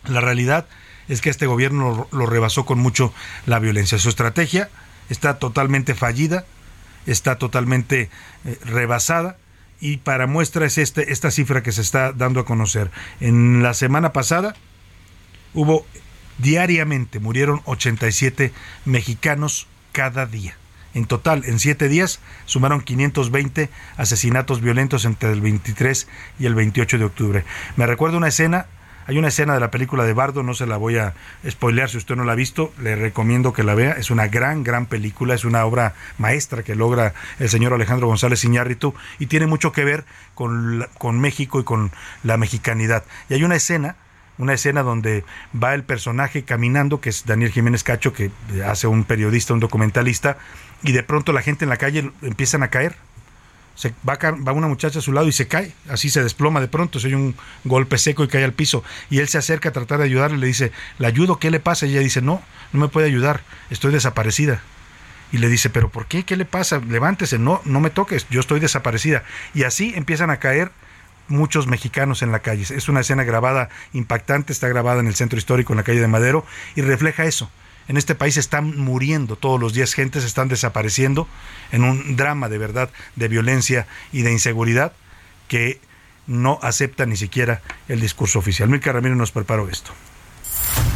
la realidad es que este gobierno lo, rebasó con mucho la violencia. Su estrategia está totalmente fallida, está totalmente eh, rebasada y para muestra es este, esta cifra que se está dando a conocer. En la semana pasada hubo diariamente, murieron 87 mexicanos cada día. En total, en siete días, sumaron 520 asesinatos violentos entre el 23 y el 28 de octubre. Me recuerdo una escena hay una escena de la película de Bardo, no se la voy a spoilear si usted no la ha visto, le recomiendo que la vea. Es una gran, gran película, es una obra maestra que logra el señor Alejandro González Iñárritu y tiene mucho que ver con, con México y con la mexicanidad. Y hay una escena una escena donde va el personaje caminando, que es Daniel Jiménez Cacho, que hace un periodista, un documentalista, y de pronto la gente en la calle empiezan a caer, se va, va, una muchacha a su lado y se cae, así se desploma de pronto, se oye un golpe seco y cae al piso. Y él se acerca a tratar de ayudarle, le dice, ¿le ayudo? ¿Qué le pasa? Y ella dice, no, no me puede ayudar, estoy desaparecida. Y le dice, ¿pero por qué? ¿Qué le pasa? Levántese, no, no me toques, yo estoy desaparecida. Y así empiezan a caer muchos mexicanos en la calle. Es una escena grabada impactante, está grabada en el centro histórico, en la calle de Madero, y refleja eso en este país están muriendo todos los días, gente se están desapareciendo en un drama de verdad de violencia y de inseguridad que no acepta ni siquiera el discurso oficial. Milka Ramírez nos preparó esto.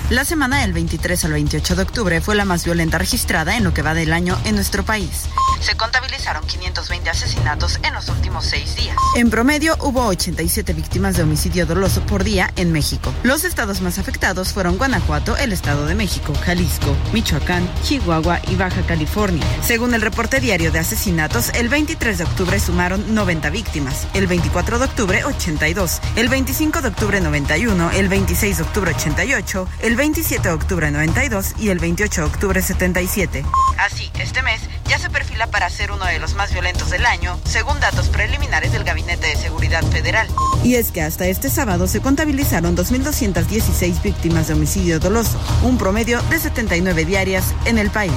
La semana del 23 al 28 de octubre fue la más violenta registrada en lo que va del año en nuestro país. Se contabilizaron 520 asesinatos en los últimos seis días. En promedio hubo 87 víctimas de homicidio doloso por día en México. Los estados más afectados fueron Guanajuato, el Estado de México, Jalisco, Michoacán, Chihuahua y Baja California. Según el reporte diario de asesinatos, el 23 de octubre sumaron 90 víctimas, el 24 de octubre 82, el 25 de octubre 91, el 26 de octubre 88, el 27 de octubre 92 y el 28 de octubre 77. Así, este mes ya se perfila para ser uno de los más violentos del año, según datos preliminares del Gabinete de Seguridad Federal. Y es que hasta este sábado se contabilizaron 2.216 víctimas de homicidio doloso, un promedio de 79 diarias en el país.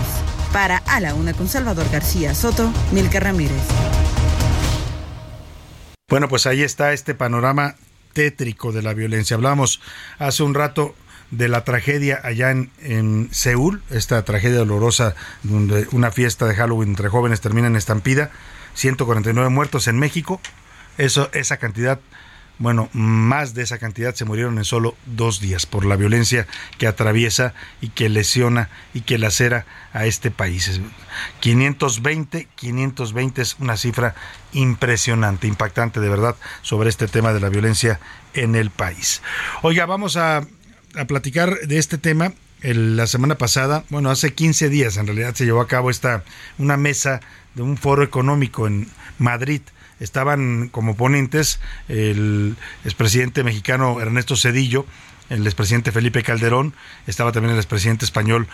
Para A la Una con Salvador García Soto, Milka Ramírez. Bueno, pues ahí está este panorama tétrico de la violencia. Hablamos hace un rato de la tragedia allá en, en, Seúl, esta tragedia dolorosa donde una fiesta de Halloween entre jóvenes termina en estampida, 149 muertos en México, eso, esa cantidad, bueno, más de esa cantidad se murieron en solo dos días por la violencia que atraviesa y que lesiona y que lacera a este país. 520, 520 es una cifra impresionante, impactante de verdad sobre este tema de la violencia en el país. Oiga, vamos a a platicar de este tema. la semana pasada, bueno, hace 15 días en realidad se llevó a cabo esta una mesa de un foro económico en Madrid estaban como ponentes el expresidente mexicano Ernesto Cedillo, el expresidente Felipe Calderón, estaba también el expresidente español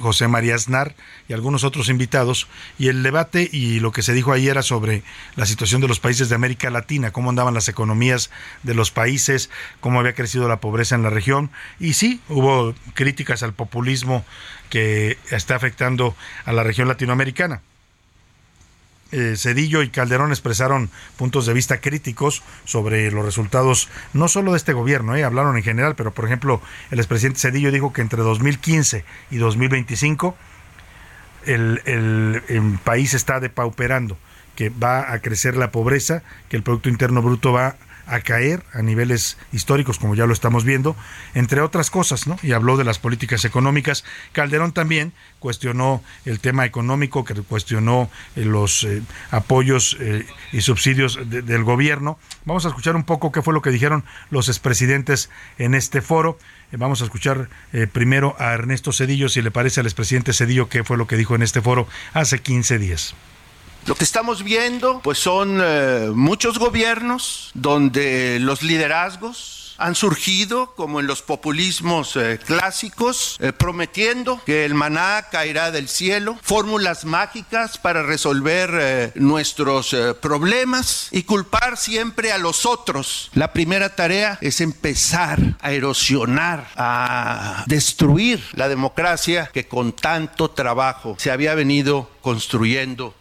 José María Aznar y algunos otros invitados. Y el debate y lo que se dijo ahí era sobre la situación de los países de América Latina, cómo andaban las economías de los países, cómo había crecido la pobreza en la región. Y sí, hubo críticas al populismo que está afectando a la región latinoamericana. Eh, Cedillo y Calderón expresaron puntos de vista críticos sobre los resultados, no solo de este gobierno, eh, hablaron en general, pero por ejemplo, el expresidente Cedillo dijo que entre 2015 y 2025 el, el país está depauperando, que va a crecer la pobreza, que el Producto Interno Bruto va a caer a niveles históricos, como ya lo estamos viendo, entre otras cosas, ¿no? Y habló de las políticas económicas. Calderón también cuestionó el tema económico, que cuestionó eh, los eh, apoyos eh, y subsidios del gobierno. Vamos a escuchar un poco qué fue lo que dijeron los expresidentes en este foro. Vamos a escuchar primero a Ernesto Cedillo, si le parece al expresidente Cedillo, qué fue lo que dijo en este foro hace 15 días. Lo que estamos viendo, pues son eh, muchos gobiernos donde los liderazgos han surgido como en los populismos eh, clásicos, eh, prometiendo que el maná caerá del cielo, fórmulas mágicas para resolver nuestros problemas y culpar siempre a los otros. La primera tarea es empezar a erosionar, a destruir la democracia que con tanto trabajo se había venido construyendo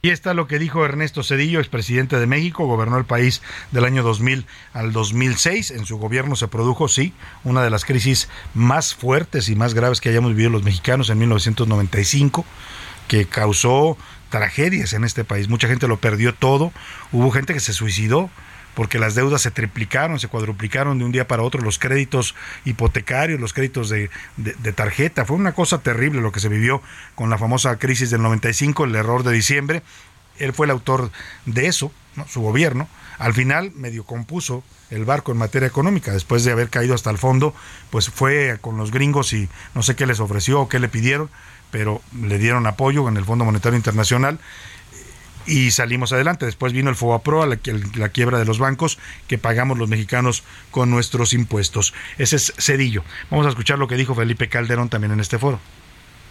y está lo que dijo Ernesto Cedillo, expresidente de México, gobernó el país del año 2000 al 2006. En su gobierno se produjo, sí, una de las crisis más fuertes y más graves que hayamos vivido los mexicanos en 1995, que causó tragedias en este país. Mucha gente lo perdió todo, hubo gente que se suicidó, porque las deudas se triplicaron, se cuadruplicaron de un día para otro, los créditos hipotecarios, los créditos de, tarjeta. Fue una cosa terrible lo que se vivió con la famosa crisis del 95, el error de diciembre. Él fue el autor de eso, su gobierno. Al final medio compuso el barco en materia económica, después de haber caído hasta el fondo, pues fue con los gringos y no sé qué les ofreció o qué le pidieron, pero le dieron apoyo en el Fondo Monetario Internacional y salimos adelante. Después vino el FOBAPRO, la, la quiebra de los bancos que pagamos los mexicanos con nuestros impuestos. Ese es Cedillo. Vamos a escuchar lo que dijo Felipe Calderón también en este foro.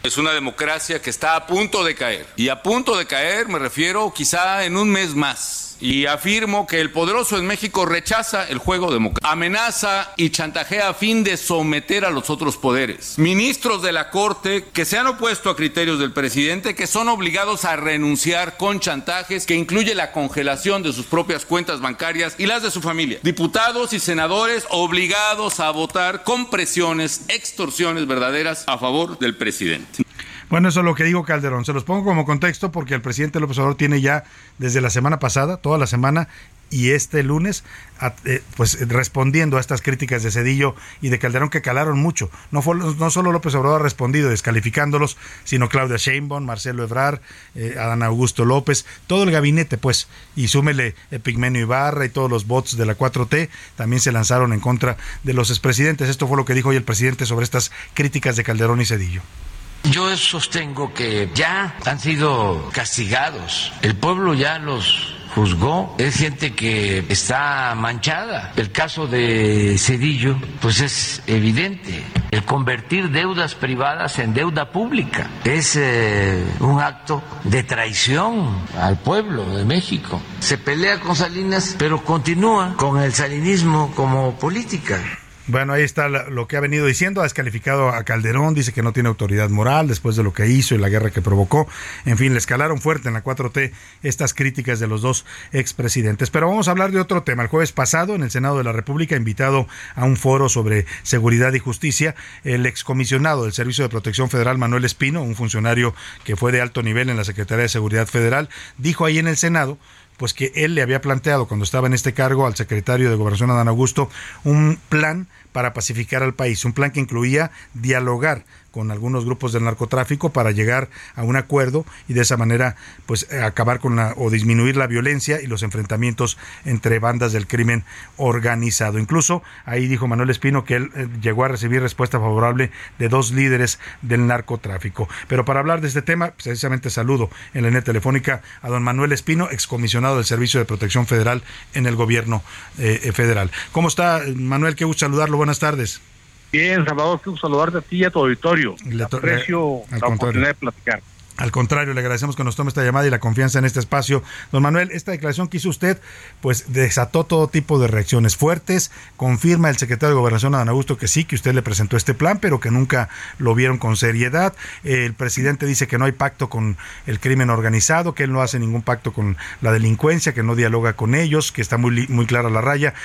Es una democracia que está a punto de caer. Y a punto de caer me refiero quizá en un mes más y afirmo que el poderoso en México rechaza el juego democrático, amenaza y chantajea a fin de someter a los otros poderes. Ministros de la Corte que se han opuesto a criterios del presidente que son obligados a renunciar con chantajes que incluye la congelación de sus propias cuentas bancarias y las de su familia. Diputados y senadores obligados a votar con presiones, extorsiones verdaderas a favor del presidente. Bueno, eso es lo que digo Calderón. Se los pongo como contexto porque el presidente López Obrador tiene ya desde la semana pasada, toda la semana y este lunes, eh, pues respondiendo a estas críticas de Cedillo y de Calderón que calaron mucho. No, fue, no solo López Obrador ha respondido descalificándolos, sino Claudia Sheinbaum, Marcelo Ebrard, eh, Adán Augusto López, todo el gabinete, pues, y súmele Epigmenio Ibarra y todos los bots de la 4T, también se lanzaron en contra de los expresidentes. Esto fue lo que dijo hoy el presidente sobre estas críticas de Calderón y Cedillo. Yo sostengo que ya han sido castigados, el pueblo ya los juzgó, es gente que está manchada. El caso de Cedillo, pues es evidente. El convertir deudas privadas en deuda pública es eh, un acto de traición al pueblo de México. Se pelea con Salinas, pero continúa con el salinismo como política. Bueno, ahí está lo que ha venido diciendo. Ha descalificado a Calderón, dice que no tiene autoridad moral después de lo que hizo y la guerra que provocó. En fin, le escalaron fuerte en la 4T estas críticas de los dos expresidentes. Pero vamos a hablar de otro tema. El jueves pasado, en el Senado de la República, invitado a un foro sobre seguridad y justicia, el excomisionado del Servicio de Protección Federal, Manuel Espino, un funcionario que fue de alto nivel en la Secretaría de Seguridad Federal, dijo ahí en el Senado pues que él le había planteado cuando estaba en este cargo al secretario de Gobernación Adán Augusto un plan para pacificar al país, un plan que incluía dialogar con algunos grupos del narcotráfico para llegar a un acuerdo y de esa manera pues eh, acabar con la o disminuir la violencia y los enfrentamientos entre bandas del crimen organizado. Incluso ahí dijo Manuel Espino que él eh, llegó a recibir respuesta favorable de dos líderes del narcotráfico. Pero para hablar de este tema, precisamente saludo en la línea telefónica a don Manuel Espino, excomisionado del Servicio de Protección Federal en el gobierno eh, federal. ¿Cómo está Manuel? Qué gusto saludarlo. Buenas tardes. Bien, Salvador, quiero saludarte a ti y a tu auditorio. Le aprecio la oportunidad de platicar. Al contrario, le agradecemos que nos tome esta llamada y la confianza en este espacio. Don Manuel, esta declaración que hizo usted, pues desató todo tipo de reacciones fuertes. Confirma el secretario de Gobernación, Adán Augusto, que sí, que usted le presentó este plan, pero que nunca lo vieron con seriedad. El presidente dice que no hay pacto con el crimen organizado, que él no hace ningún pacto con la delincuencia, que no dialoga con ellos, que está muy, muy clara la raya.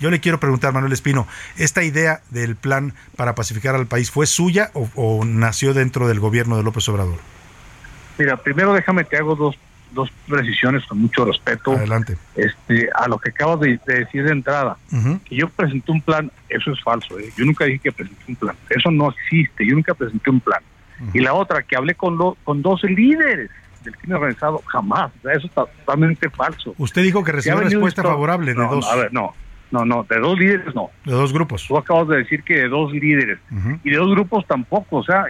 Yo le quiero preguntar, Manuel Espino, ¿esta idea del plan para pacificar al país fue suya o, o nació dentro del gobierno de López Obrador? Mira, primero déjame que hago dos dos precisiones con mucho respeto. Adelante. Este, a lo que acabo de, decir de entrada, que yo presenté un plan, eso es falso. ¿eh? Yo nunca dije que presenté un plan. Eso no existe. Yo nunca presenté un plan. Y la otra, que hablé con, con dos líderes del crimen organizado, jamás. eso es totalmente falso. Usted dijo que recibió respuesta favorable de dos. A ver, no. No, no, de dos líderes no. De dos grupos. Tú acabas de decir que de dos líderes. Y de dos grupos tampoco. O sea,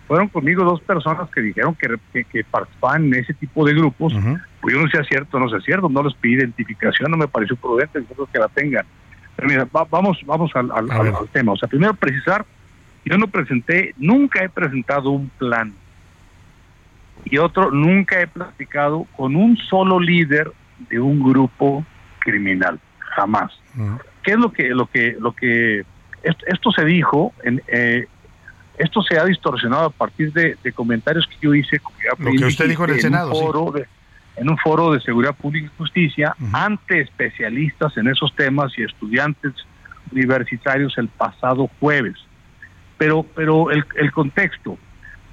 fueron conmigo dos personas que dijeron que, que, participaban en ese tipo de grupos. Pues yo no sé si es cierto no sé cierto. No les pedí identificación, no me pareció prudente que la tengan. Pero mira, vamos, vamos al, al tema. O sea, primero precisar, yo no presenté, nunca he presentado un plan. Y otro, nunca he platicado con un solo líder de un grupo criminal jamás. ¿Qué es lo que lo que lo que esto, se dijo en eh, esto se ha distorsionado a partir de, comentarios que yo hice lo que usted dijo en el Senado un foro de, en un foro de seguridad pública y justicia ante especialistas en esos temas y estudiantes universitarios el pasado jueves. Pero pero el, el contexto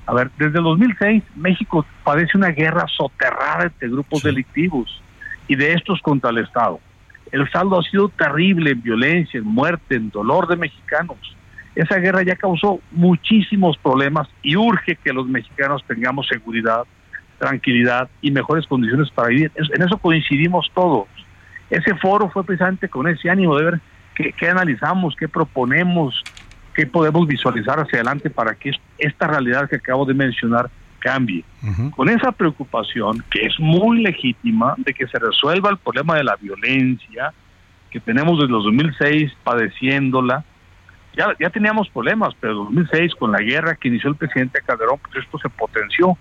a ver desde el 2006 México padece una guerra soterrada entre grupos delictivos y de estos contra el Estado. El saldo ha sido terrible en violencia, en muerte, en dolor de mexicanos. Esa guerra ya causó muchísimos problemas y urge que los mexicanos tengamos seguridad, tranquilidad y mejores condiciones para vivir. En eso coincidimos todos. Ese foro fue precisamente con ese ánimo de ver qué, analizamos, qué proponemos, qué podemos visualizar hacia adelante para que esta realidad que acabo de mencionar cambie. Con esa preocupación, que es muy legítima, de que se resuelva el problema de la violencia, que tenemos desde los 2006 padeciéndola. Ya, ya teníamos problemas, pero en 2006, con la guerra que inició el presidente Calderón, pues esto se potenció.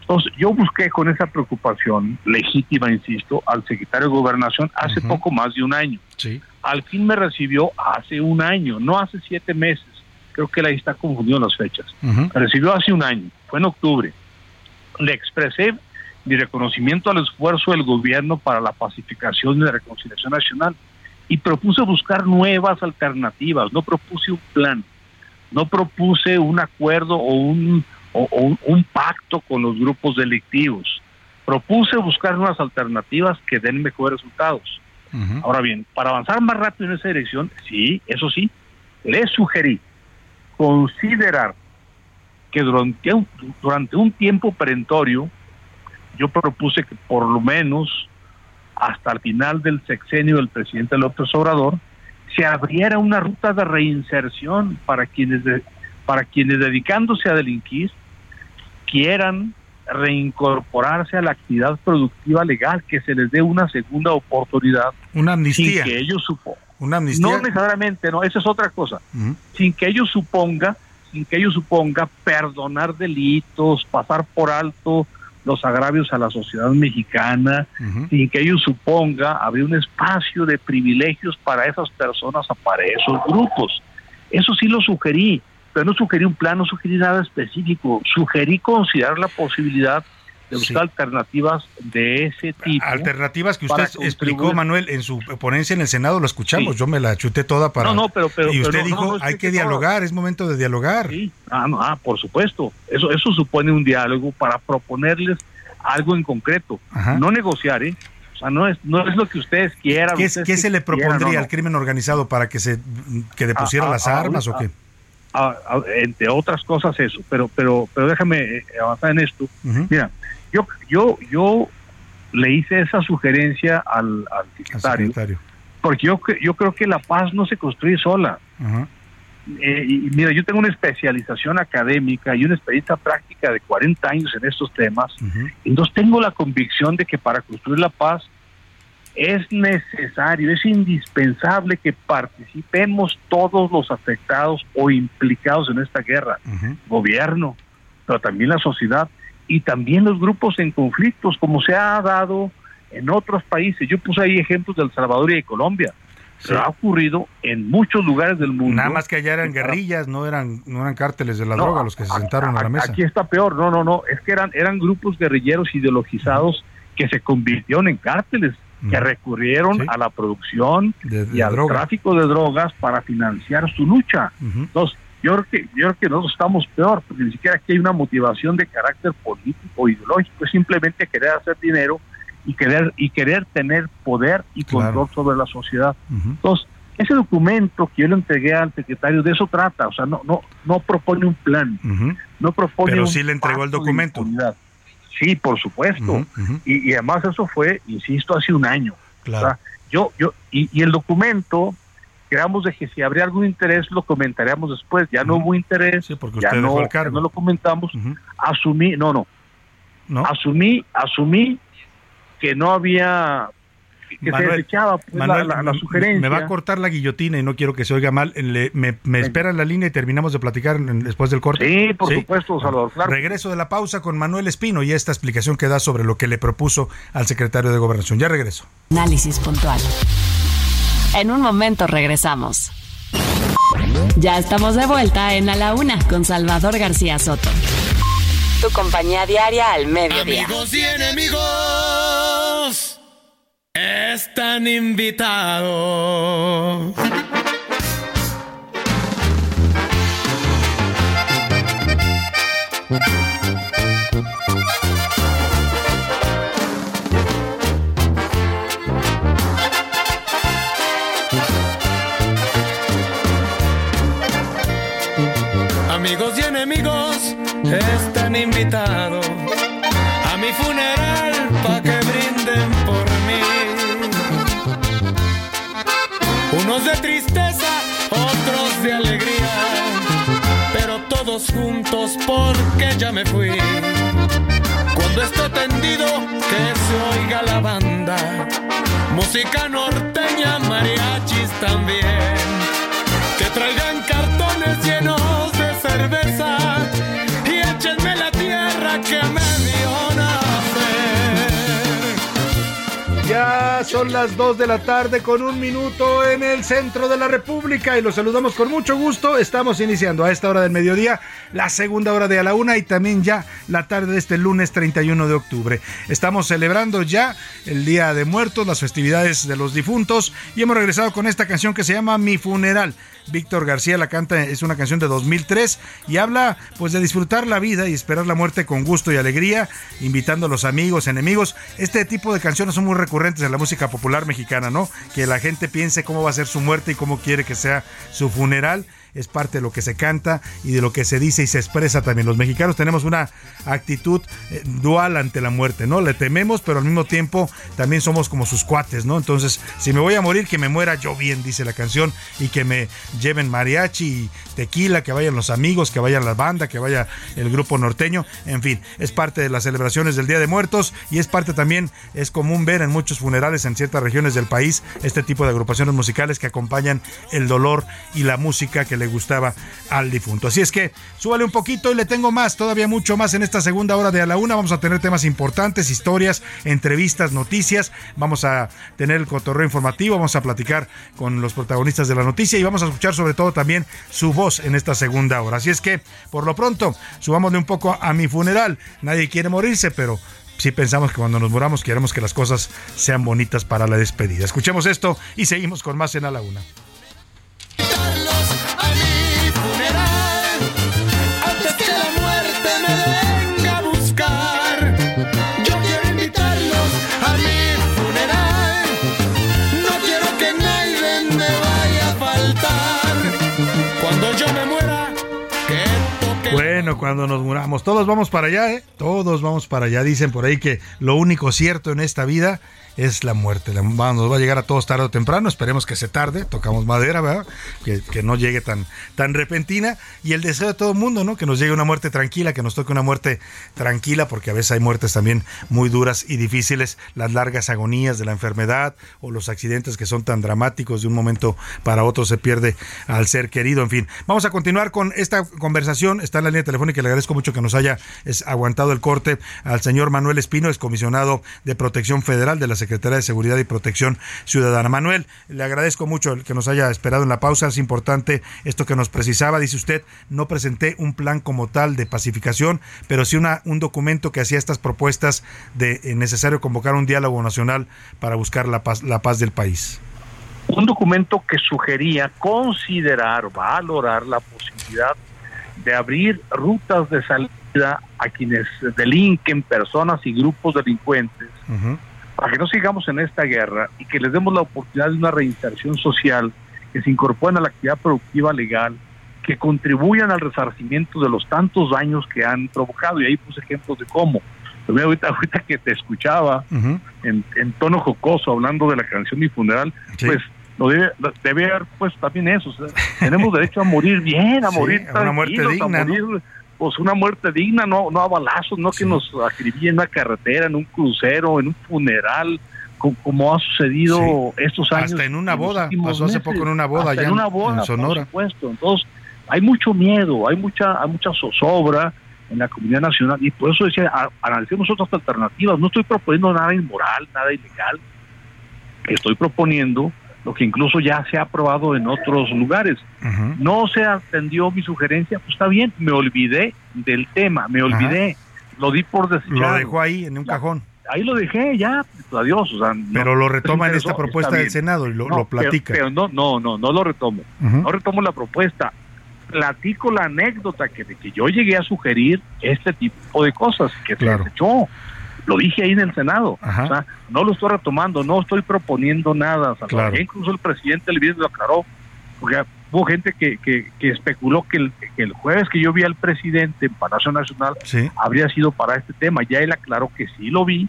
Entonces, yo busqué con esa preocupación legítima, insisto, al secretario de Gobernación hace poco más de un año. Sí. Al fin me recibió hace un año, no hace siete meses. Creo que él ahí está confundido las fechas. Me recibió hace un año fue en octubre, le expresé mi reconocimiento al esfuerzo del gobierno para la pacificación y la reconciliación nacional y propuse buscar nuevas alternativas, no propuse un plan, no propuse un acuerdo o un, un pacto con los grupos delictivos, propuse buscar nuevas alternativas que den mejores resultados. Ahora bien, para avanzar más rápido en esa dirección, sí, eso sí, le sugerí considerar que durante un, durante un tiempo perentorio yo propuse que por lo menos hasta el final del sexenio del presidente López Obrador se abriera una ruta de reinserción para quienes para quienes dedicándose a delinquir quieran reincorporarse a la actividad productiva legal, que se les dé una segunda oportunidad. Una amnistía. Sin que ellos supongan. Una amnistía. No necesariamente, no, esa es otra cosa. Sin que ellos suponga sin que ello suponga perdonar delitos, pasar por alto los agravios a la sociedad mexicana, sin que ello suponga abrir un espacio de privilegios para esas personas o para esos grupos. Eso sí lo sugerí, pero no sugerí un plan, no sugerí nada específico, sugerí considerar la posibilidad de buscar alternativas de ese tipo. Alternativas que usted explicó, Manuel, en su ponencia en el Senado, lo escuchamos, yo me la chuté toda para... No, no, pero... y usted dijo, hay que dialogar, es momento de dialogar. Sí, ah, ah, por supuesto, eso, eso supone un diálogo para proponerles algo en concreto, no negociar, ¿eh? O sea, no es, no es lo que ustedes quieran. ¿Qué, se le propondría al crimen organizado para que se que depusiera ah, las armas o qué? Entre otras cosas eso, pero pero pero déjame eh, avanzar en esto. Mira, yo, yo, yo le hice esa sugerencia al, secretario, porque yo, yo creo que la paz no se construye sola. Eh, y mira, yo tengo una especialización académica y una experiencia práctica de 40 años en estos temas, entonces tengo la convicción de que para construir la paz es necesario, es indispensable que participemos todos los afectados o implicados en esta guerra, gobierno, pero también la sociedad y también los grupos en conflictos, como se ha dado en otros países. Yo puse ahí ejemplos de El Salvador y de Colombia. Pero ha ocurrido en muchos lugares del mundo. Nada más que allá eran guerrillas, no eran no eran cárteles de la droga los que se sentaron a, la mesa. Aquí está peor, no, no, no, es que eran eran grupos guerrilleros ideologizados que se convirtieron en cárteles, que recurrieron a la producción y al tráfico de drogas para financiar su lucha. Entonces, yo creo que yo creo que nosotros estamos peor, porque ni siquiera aquí hay una motivación de carácter político o ideológico, es simplemente querer hacer dinero y querer y querer tener poder y control sobre la sociedad. Entonces, ese documento que yo le entregué al secretario de eso trata, o sea, no no no propone un plan, no propone Pero sí le entregó el documento. Sí, por supuesto. Y, y, además eso fue, insisto, hace un año. Claro. yo yo y, y el documento quedamos de que si habría algún interés lo comentaríamos después. Ya no hubo interés, ya, no, no lo comentamos. Asumí, no, no, no, asumí, asumí que no había que se desechaba pues, la, sugerencia. Me va a cortar la guillotina y no quiero que se oiga mal. me, me espera en la línea y terminamos de platicar después del corte. Sí, por supuesto, Salvador. Regreso de la pausa con Manuel Espino y esta explicación que da sobre lo que le propuso al secretario de Gobernación. Ya regreso. Análisis puntual. En un momento regresamos. Ya estamos de vuelta en A la Una con Salvador García Soto. Tu compañía diaria al mediodía. Amigos y enemigos están invitados. Música norteña, mariachis también, que traigan cartones llenos de cerveza y échenme la tierra que me dio nacer. Ya son las 2 de la tarde con un minuto en el centro de la República y los saludamos con mucho gusto. Estamos iniciando a esta hora del mediodía la segunda hora de a la una y también ya la tarde de este lunes 31 de octubre. Estamos celebrando ya el Día de Muertos, las festividades de los difuntos y hemos regresado con esta canción que se llama Mi Funeral. Víctor García la canta, es una canción de 2003 y habla pues de disfrutar la vida y esperar la muerte con gusto y alegría, invitando a los amigos, enemigos. Este tipo de canciones son muy recurrentes en la música popular mexicana, ¿no? Que la gente piense cómo va a ser su muerte y cómo quiere que sea su funeral es parte de lo que se canta y de lo que se dice y se expresa también. Los mexicanos tenemos una actitud eh, dual ante la muerte, ¿no? Le tememos, pero al mismo tiempo también somos como sus cuates, ¿no? Entonces, si me voy a morir, que me muera yo bien, dice la canción, y que me lleven mariachi y tequila, que vayan los amigos, que vayan la banda, que vaya el grupo norteño, en fin, es parte de las celebraciones del Día de Muertos y es parte también, es común ver en muchos funerales en ciertas regiones del país este tipo de agrupaciones musicales que acompañan el dolor y la música que le gustaba al difunto. Así es que súbale un poquito y le tengo más, todavía mucho más en esta segunda hora de a la una. Vamos a tener temas importantes, historias, entrevistas, noticias. Vamos a tener el cotorreo informativo, vamos a platicar con los protagonistas de la noticia y vamos a escuchar sobre todo también su voz en esta segunda hora. Así es que, por lo pronto, subámosle un poco a mi funeral. Nadie quiere morirse, pero sí pensamos que cuando nos muramos queremos que las cosas sean bonitas para la despedida. Escuchemos esto y seguimos con más en A la Una. Cuando nos muramos, todos vamos para allá, ¿eh? Todos vamos para allá. Dicen por ahí que lo único cierto en esta vida es la muerte. Nos va a llegar a todos tarde o temprano. Esperemos que se tarde. Tocamos madera, ¿verdad? Que, no llegue tan, tan repentina. Y el deseo de todo el mundo, ¿no? Que nos llegue una muerte tranquila, que nos toque una muerte tranquila, porque a veces hay muertes también muy duras y difíciles. Las largas agonías de la enfermedad o los accidentes que son tan dramáticos de un momento para otro se pierde al ser querido. En fin, vamos a continuar con esta conversación. Está en la línea telefónica le agradezco mucho que nos haya aguantado el corte al señor Manuel Espino, es comisionado de Protección Federal de la Secretaría de Seguridad y Protección Ciudadana. Manuel, le agradezco mucho el que nos haya esperado en la pausa. Es importante esto que nos precisaba. Dice usted, no presenté un plan como tal de pacificación, pero sí una, un documento que hacía estas propuestas de eh, necesario convocar un diálogo nacional para buscar la paz, la paz del país. un documento que sugería considerar, valorar la posibilidad de abrir rutas de salida a quienes delinquen, personas y grupos delincuentes, para que no sigamos en esta guerra y que les demos la oportunidad de una reinserción social, que se incorporen a la actividad productiva legal, que contribuyan al resarcimiento de los tantos daños que han provocado. Y ahí puse ejemplos de cómo. Pero ahorita, ahorita que te escuchaba en, en, tono jocoso hablando de la canción Mi Funeral, pues lo debe, debe haber pues también eso. tenemos derecho a morir bien, a morir una muerte digna. Pues una muerte digna, no, no a balazos, no que nos acribillen en una carretera, en un crucero, en un funeral, como, ha sucedido estos años. Hasta en una boda, pasó hace poco en una boda en, una boda, en Sonora. Por supuesto. Entonces, hay mucho miedo, hay mucha, hay mucha zozobra en la comunidad nacional y por eso decía, analicemos otras alternativas. No estoy proponiendo nada inmoral, nada ilegal. Estoy proponiendo lo que incluso ya se ha aprobado en otros lugares. No se atendió mi sugerencia, pues está bien, me olvidé del tema, me olvidé, lo di por desechado. Lo dejó ahí en un cajón. Ahí lo dejé, ya, pues, adiós. O pero lo retoma en esta propuesta del Senado y lo, lo platica. Pero, no, no, no, no lo retomo. No retomo la propuesta. Platico la anécdota que, de que yo llegué a sugerir este tipo de cosas que se desechó lo dije ahí en el Senado. O sea, no lo estoy retomando, no estoy proponiendo nada. Incluso el presidente Levín lo aclaró, porque hubo gente que, que, especuló que el, que el, jueves que yo vi al presidente en Palacio Nacional habría sido para este tema. Ya él aclaró que sí lo vi,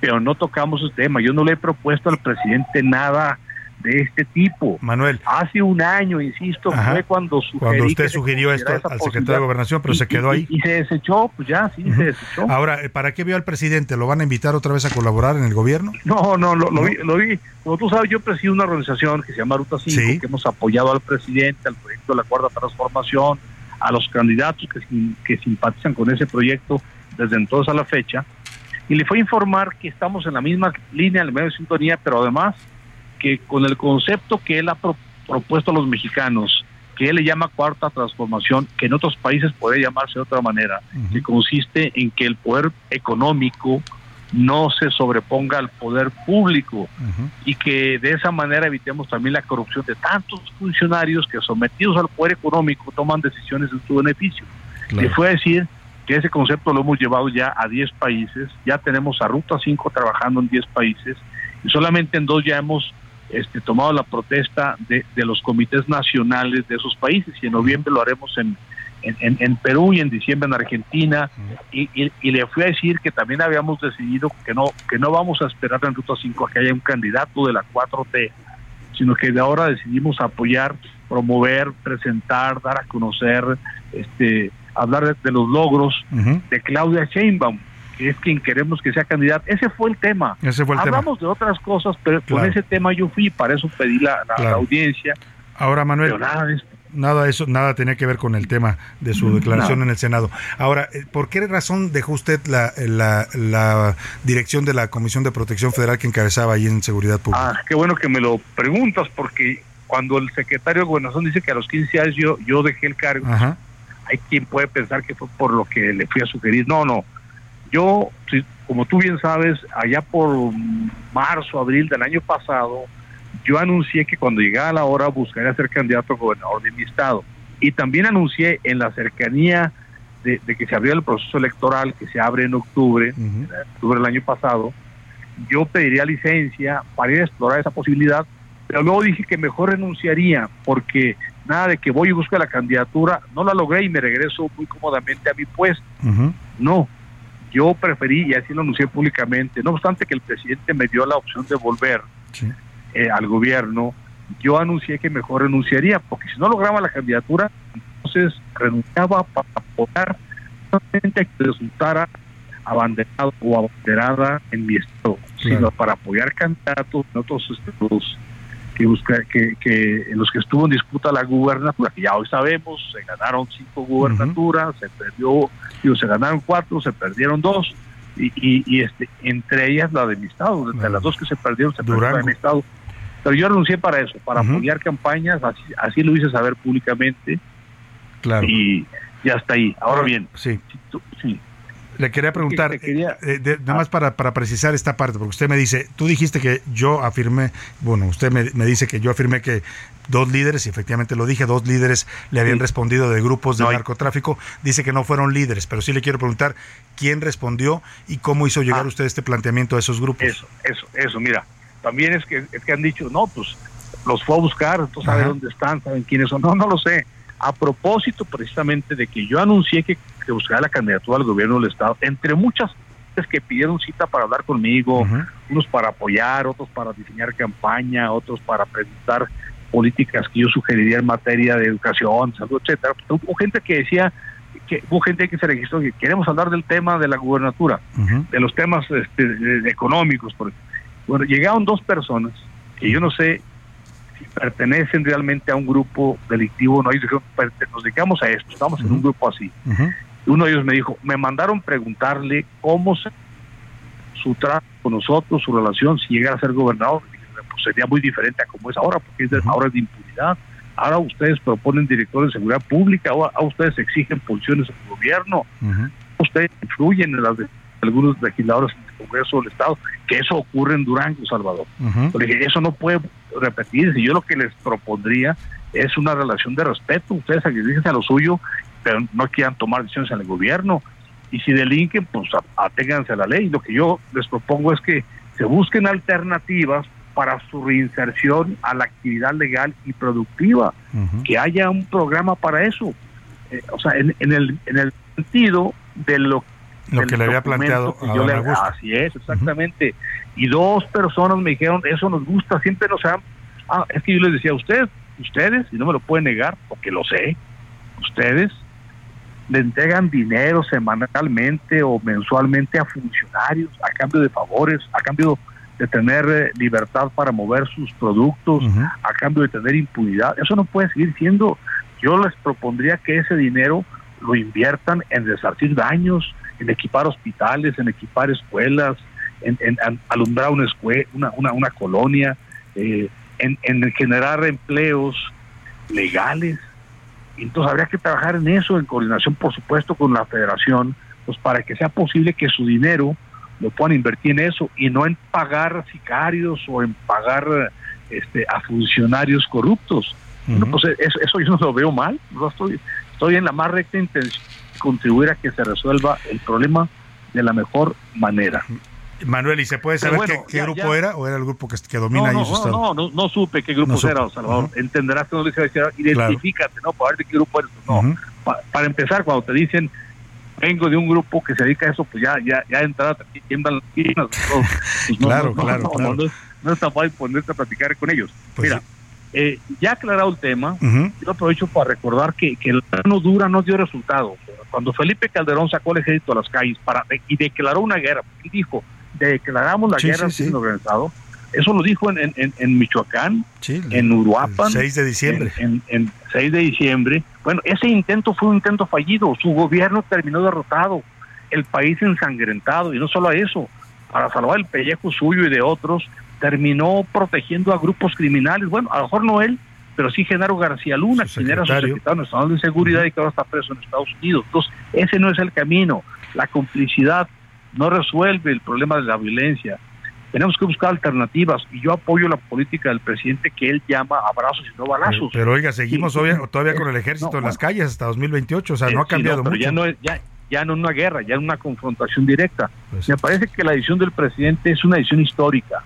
pero no tocamos ese tema. Yo no le he propuesto al presidente nada de este tipo. Manuel. Hace un año, insisto, fue cuando Cuando usted sugirió esto al secretario de Gobernación, pero se quedó ahí. Y, se desechó, pues ya, sí, se desechó. Ahora, eh, ¿para qué vio al presidente? ¿Lo van a invitar otra vez a colaborar en el gobierno? No, no, lo, Vi, lo vi. Como tú sabes, yo presido una organización que se llama Ruta 5, que hemos apoyado al presidente, al proyecto de la Cuarta Transformación, a los candidatos que, que simpatizan con ese proyecto desde entonces a la fecha. Y le fue a informar que estamos en la misma línea, en medio de sintonía, pero además que con el concepto que él ha propuesto a los mexicanos, que él le llama cuarta transformación, que en otros países puede llamarse de otra manera, que consiste en que el poder económico no se sobreponga al poder público y que de esa manera evitemos también la corrupción de tantos funcionarios que sometidos al poder económico toman decisiones en su beneficio. Le fue a decir que ese concepto lo hemos llevado ya a 10 países, ya tenemos a Ruta 5 trabajando en 10 países y solamente en dos ya hemos este, tomado la protesta de, los comités nacionales de esos países y en noviembre lo haremos en, en, Perú y en diciembre en Argentina y, y, le fui a decir que también habíamos decidido que no que no vamos a esperar en Ruta 5 a que haya un candidato de la 4T sino que de ahora decidimos apoyar promover presentar dar a conocer este hablar de, los logros de Claudia Sheinbaum es quien queremos que sea candidato. Ese fue el tema. Hablamos de otras cosas, pero con ese tema yo fui, para eso pedí la, audiencia. Ahora, Manuel. Nada, eso, nada tenía que ver con el tema de su declaración en el Senado. Ahora, eh, ¿por qué razón dejó usted la, la, dirección de la Comisión de Protección Federal que encabezaba ahí en Seguridad Pública? Ah, qué bueno que me lo preguntas, porque cuando el secretario de Gobernación dice que a los 15 años yo, yo dejé el cargo, hay quien puede pensar que fue por lo que le fui a sugerir. No, no. Yo, como tú bien sabes, allá por marzo, abril del año pasado, yo anuncié que cuando llegara la hora buscaría ser candidato a gobernador de mi estado. Y también anuncié en la cercanía de, que se abriera el proceso electoral, que se abre en octubre, octubre del año pasado, yo pediría licencia para ir a explorar esa posibilidad, pero luego dije que mejor renunciaría, porque nada de que voy y busco la candidatura, no la logré y me regreso muy cómodamente a mi puesto. No, yo preferí, y así lo anuncié públicamente, no obstante que el presidente me dio la opción de volver eh, al gobierno, yo anuncié que mejor renunciaría, porque si no lograba la candidatura, entonces renunciaba para apoyar solamente que resultara abanderado o abanderada en mi estado, sino para apoyar candidatos en otros estados que, busca, que, que en los que estuvo en disputa la gubernatura, que ya hoy sabemos, se ganaron cinco gubernaturas, se perdió, digo, se ganaron cuatro, se perdieron dos, y, y, este, entre ellas la de mi estado, entre las dos que se perdieron, se perdieron de mi estado. Pero yo renuncié para eso, para apoyar campañas, así, así lo hice saber públicamente. Claro. Y ya está ahí. Ahora bien, sí. sí Le quería preguntar, eh, nada más para, para, precisar esta parte, porque usted me dice, tú dijiste que yo afirmé, bueno, usted me, me dice que yo afirmé que dos líderes, y efectivamente lo dije, dos líderes le habían respondido de grupos de narcotráfico, dice que no fueron líderes, pero sí le quiero preguntar quién respondió y cómo hizo llegar ah. usted este planteamiento a esos grupos. Eso, eso, eso, mira, también es que, es que han dicho, no, pues los fue a buscar, tú sabes dónde están, saben quiénes son, no, no lo sé. A propósito precisamente de que yo anuncié que, que buscaba la candidatura al gobierno del Estado, entre muchas que pidieron cita para hablar conmigo, unos para apoyar, otros para diseñar campaña, otros para presentar políticas que yo sugeriría en materia de educación, salud, etcétera. Hubo gente que decía que hubo gente que se registró que queremos hablar del tema de la gubernatura, de los temas este, económicos. Bueno, llegaron dos personas que yo no sé si pertenecen realmente a un grupo delictivo no. Ellos dijeron, nos dedicamos a esto, estamos en un grupo así. Uno de ellos me dijo, me mandaron preguntarle cómo se, su trato con nosotros, su relación, si llegara a ser gobernador sería muy diferente a como es ahora, porque es ahora es de impunidad. Ahora ustedes proponen directores de seguridad pública, ahora, ustedes exigen posiciones el gobierno, ustedes influyen en las de algunos legisladores Congreso del Estado, que eso ocurre en Durango, Salvador. eso no puede repetirse. Yo lo que les propondría es una relación de respeto. Ustedes dicen a lo suyo, pero no quieran tomar decisiones en el gobierno. Y si delinquen, pues aténganse a la ley. Lo que yo les propongo es que se busquen alternativas para su reinserción a la actividad legal y productiva, que haya un programa para eso. Eh, o sea, en, el, en el sentido de lo, lo que le había planteado a yo le, Así es, exactamente. Y dos personas me dijeron, eso nos gusta, siempre nos han... Ah, es que yo les decía a ustedes, ustedes, y no me lo pueden negar, porque lo sé, ustedes le entregan dinero semanalmente o mensualmente a funcionarios a cambio de favores, a cambio de tener eh, libertad para mover sus productos a cambio de tener impunidad. Eso no puede seguir siendo. Yo les propondría que ese dinero lo inviertan en resarcir daños, en equipar hospitales, en equipar escuelas, en, alumbrar una, escuela, una, una, colonia, eh, en, en generar empleos legales. Entonces habría que trabajar en eso, en coordinación, por supuesto, con la federación, pues para que sea posible que su dinero lo puedan invertir en eso y no en pagar sicarios o en pagar este, a funcionarios corruptos. pues eso, yo no lo veo mal, no estoy, estoy en la más recta intención contribuir a que se resuelva el problema de la mejor manera. Manuel, ¿y se puede saber qué, grupo era o era el grupo que, que domina no, ahí no, no, no, no, supe qué grupo era, Salvador. Entenderás que no le decir, identifícate, ¿no? Para ver de qué grupo eres. No. para empezar, cuando te dicen vengo de un grupo que se dedica a eso, pues ya, ya, ya entrada tiendan las piernas. Pues claro, claro, claro. No, está fácil ponerte a platicar con ellos. Pues Mira, eh, ya aclarado el tema, yo aprovecho para recordar que, que el plano dura no dio resultados. Cuando Felipe Calderón sacó el ejército a las calles para y declaró una guerra, y dijo, declaramos la guerra al sí, organizado, eso lo dijo en, en, en Michoacán, en Uruapan. 6 de diciembre. En, en, 6 de diciembre. Bueno, ese intento fue un intento fallido. Su gobierno terminó derrotado. El país ensangrentado. Y no solo eso, para salvar el pellejo suyo y de otros, terminó protegiendo a grupos criminales. Bueno, a lo mejor no él, pero sí Genaro García Luna, quien era su secretario nacional de seguridad y que ahora está preso en Estados Unidos. Entonces, ese no es el camino. La complicidad no resuelve el problema de la violencia tenemos que buscar alternativas y yo apoyo la política del presidente que él llama abrazos y no balazos. Pero, oiga, seguimos todavía, con el ejército en las calles hasta 2028, o sea, no ha cambiado pero mucho. Ya no es, ya, ya no una guerra, ya en una confrontación directa. Pues Me parece que la decisión del presidente es una decisión histórica,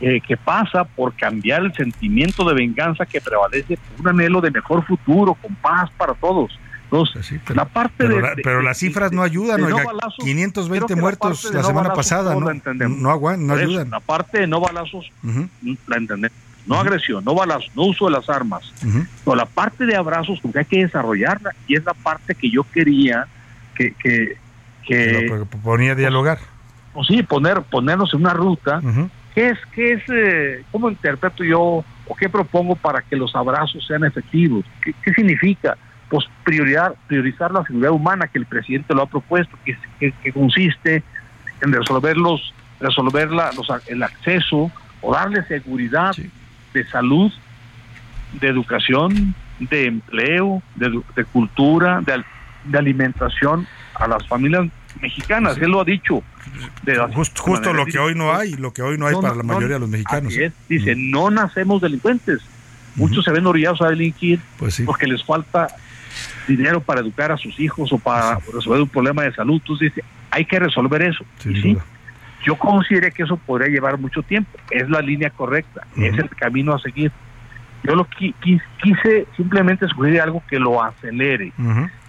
eh, que pasa por cambiar el sentimiento de venganza que prevalece por un anhelo de mejor futuro, con paz para todos. Entonces, pues la parte pero, las cifras no ayudan, oiga, 520 muertos la, semana pasada, no, no, aguantan, no ayudan. La parte de no balazos, la entendemos. No agresión, no balazos, no uso de las armas. Pero la parte de abrazos, porque hay que desarrollarla, y es la parte que yo quería que... que, que ponía dialogar. O sí, poner, ponernos en una ruta. ¿Qué es, qué es, eh, cómo interpreto yo o qué propongo para que los abrazos sean efectivos? ¿Qué, qué significa? pues priorizar, priorizar la seguridad humana que el presidente lo ha propuesto, que, que, consiste en resolver los, resolver los, el acceso o darle seguridad de salud, de educación, de empleo, de, cultura, de, de, alimentación a las familias mexicanas, él lo ha dicho. justo lo que hoy no hay, lo que hoy no hay para la mayoría de los mexicanos. Dice, no nacemos delincuentes. Muchos se ven orillados a delinquir pues porque les falta dinero para educar a sus hijos o para resolver un problema de salud. Entonces dice, hay que resolver eso. ¿sí? Yo consideré que eso podría llevar mucho tiempo. Es la línea correcta, es el camino a seguir. Yo lo quise simplemente sugerir algo que lo acelere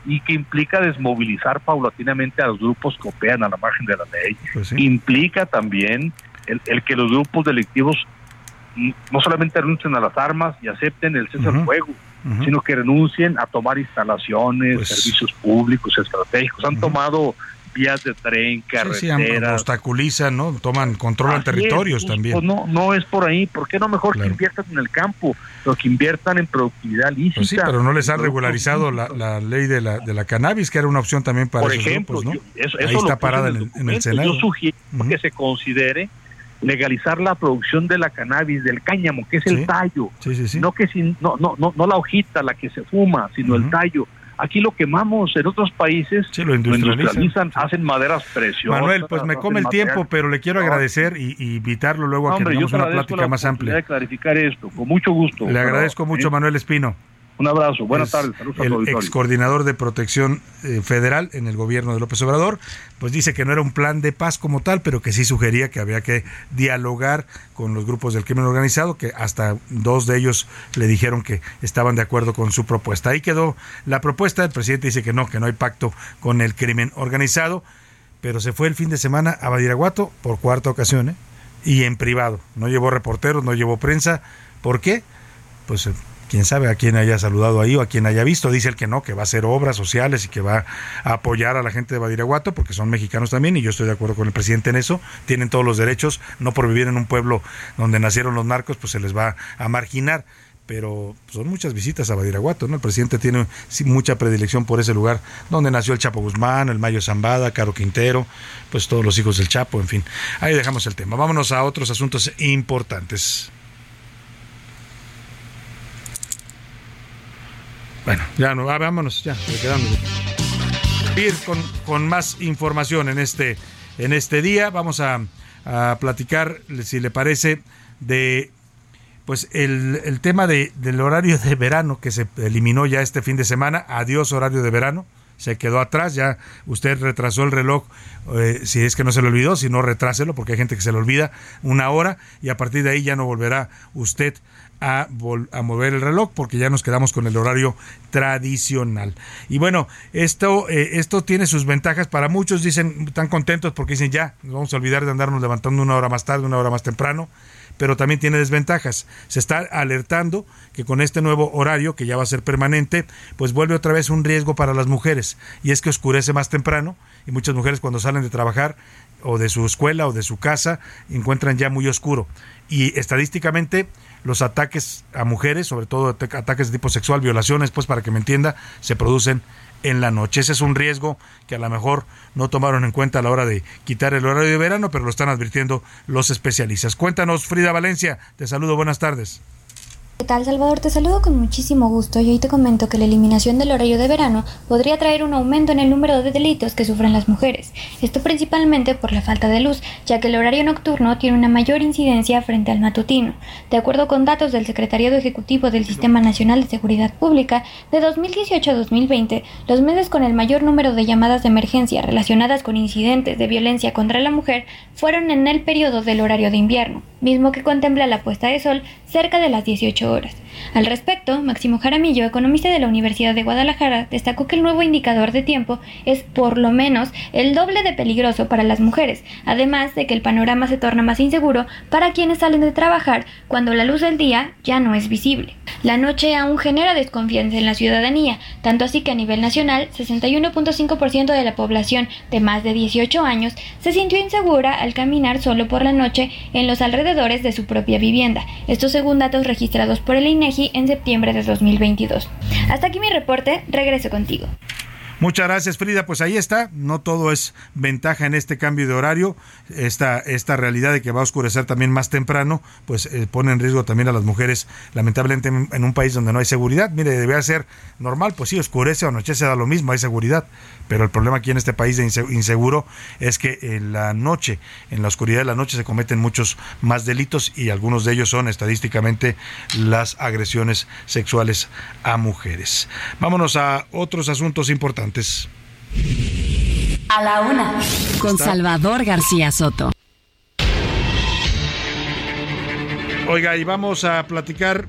y que implica desmovilizar paulatinamente a los grupos que operan a la margen de la ley. Pues implica también el, que los grupos delictivos no solamente renuncien a las armas y acepten el cese al fuego, sino que renuncien a tomar instalaciones, pues servicios públicos estratégicos. Han tomado vías de tren, carreteras. obstaculizan, ¿no? Toman, controlan territorios pues, también. Pues no, no es por ahí. ¿Por qué no mejor que inviertan en el campo, pero que inviertan en productividad lícita? Pues sí, pero no les han regularizado la, ley de la, de la cannabis, que era una opción también para por esos ejemplo, grupos, ¿no? eso, ahí está parada en el, Senado. Yo sugiero que se considere legalizar la producción de la cannabis, del cáñamo, que es el tallo. no que sin, no, no, no, no la hojita, la que se fuma, sino el tallo Aquí lo quemamos, en otros países lo, industrializan. hacen maderas preciosas. Manuel, pues me come el tiempo, pero le quiero agradecer y, invitarlo luego a que tengamos una plática más amplia. De clarificar esto, con mucho gusto. Le agradezco mucho, Manuel Espino. Un abrazo, buenas tardes. Saludos el ex coordinador de protección eh, federal en el gobierno de López Obrador, pues dice que no era un plan de paz como tal, pero que sí sugería que había que dialogar con los grupos del crimen organizado, que hasta dos de ellos le dijeron que estaban de acuerdo con su propuesta. Ahí quedó la propuesta, el presidente dice que no, que no hay pacto con el crimen organizado, pero se fue el fin de semana a Badiraguato por cuarta ocasión, ¿eh? y en privado. No llevó reporteros, no llevó prensa. ¿Por qué? Pues quién sabe a quién haya saludado ahí o a quién haya visto. Dice el que no, que va a hacer obras sociales y que va a apoyar a la gente de Badiraguato porque son mexicanos también y yo estoy de acuerdo con el presidente en eso. Tienen todos los derechos, no por vivir en un pueblo donde nacieron los narcos, pues se les va a marginar pero son muchas visitas a Badiraguato, ¿no? El presidente tiene mucha predilección por ese lugar donde nació el Chapo Guzmán, el Mayo Zambada, Caro Quintero, pues todos los hijos del Chapo, en fin. Ahí dejamos el tema. Vámonos a otros asuntos importantes. Bueno, ya no, ah, vámonos, ya, quedamos. Ir con, con, más información en este, en este día. Vamos a, platicar, si le parece, de pues el, el tema de, del horario de verano que se eliminó ya este fin de semana. Adiós horario de verano. Se quedó atrás, ya usted retrasó el reloj, eh, si es que no se le olvidó, si no retráselo, porque hay gente que se le olvida una hora y a partir de ahí ya no volverá usted a, mover el reloj porque ya nos quedamos con el horario tradicional. Y bueno, esto, eh, esto tiene sus ventajas para muchos, dicen, están contentos porque dicen ya, nos vamos a olvidar de andarnos levantando una hora más tarde, una hora más temprano, pero también tiene desventajas. Se está alertando que con este nuevo horario, que ya va a ser permanente, pues vuelve otra vez un riesgo para las mujeres, y es que oscurece más temprano, y muchas mujeres cuando salen de trabajar o de su escuela o de su casa encuentran ya muy oscuro. Y estadísticamente los ataques a mujeres, sobre todo ataques de tipo sexual, violaciones, pues para que me entienda, se producen en la noche. Ese es un riesgo que a lo mejor no tomaron en cuenta a la hora de quitar el horario de verano, pero lo están advirtiendo los especialistas. Cuéntanos, Frida Valencia, te saludo, buenas tardes. ¿Qué tal, Salvador? Te saludo con muchísimo gusto y hoy te comento que la eliminación del horario de verano podría traer un aumento en el número de delitos que sufren las mujeres. Esto principalmente por la falta de luz, ya que el horario nocturno tiene una mayor incidencia frente al matutino. De acuerdo con datos del Secretariado Ejecutivo del Sistema Nacional de Seguridad Pública, de 2018 a 2020, los meses con el mayor número de llamadas de emergencia relacionadas con incidentes de violencia contra la mujer fueron en el periodo del horario de invierno, mismo que contempla la puesta de sol cerca de las 18 horas. Al respecto, Máximo Jaramillo, economista de la Universidad de Guadalajara, destacó que el nuevo indicador de tiempo es por lo menos el doble de peligroso para las mujeres, además de que el panorama se torna más inseguro para quienes salen de trabajar cuando la luz del día ya no es visible. La noche aún genera desconfianza en la ciudadanía, tanto así que a nivel nacional, 61.5% de la población de más de 18 años se sintió insegura al caminar solo por la noche en los alrededores de su propia vivienda. Esto según datos registrados por el INEGI en septiembre de 2022. Hasta aquí mi reporte, regreso contigo. Muchas gracias, Frida. Pues ahí está. No todo es ventaja en este cambio de horario. Esta, esta realidad de que va a oscurecer también más temprano, pues eh, pone en riesgo también a las mujeres, lamentablemente en, un país donde no hay seguridad. Mire, debería ser normal, pues sí, oscurece o anochece, da lo mismo, hay seguridad. Pero el problema aquí en este país de inseguro es que en la noche, en la oscuridad de la noche, se cometen muchos más delitos y algunos de ellos son estadísticamente las agresiones sexuales a mujeres. Vámonos a otros asuntos importantes. A la una, con Salvador García Soto. Oiga, y vamos a platicar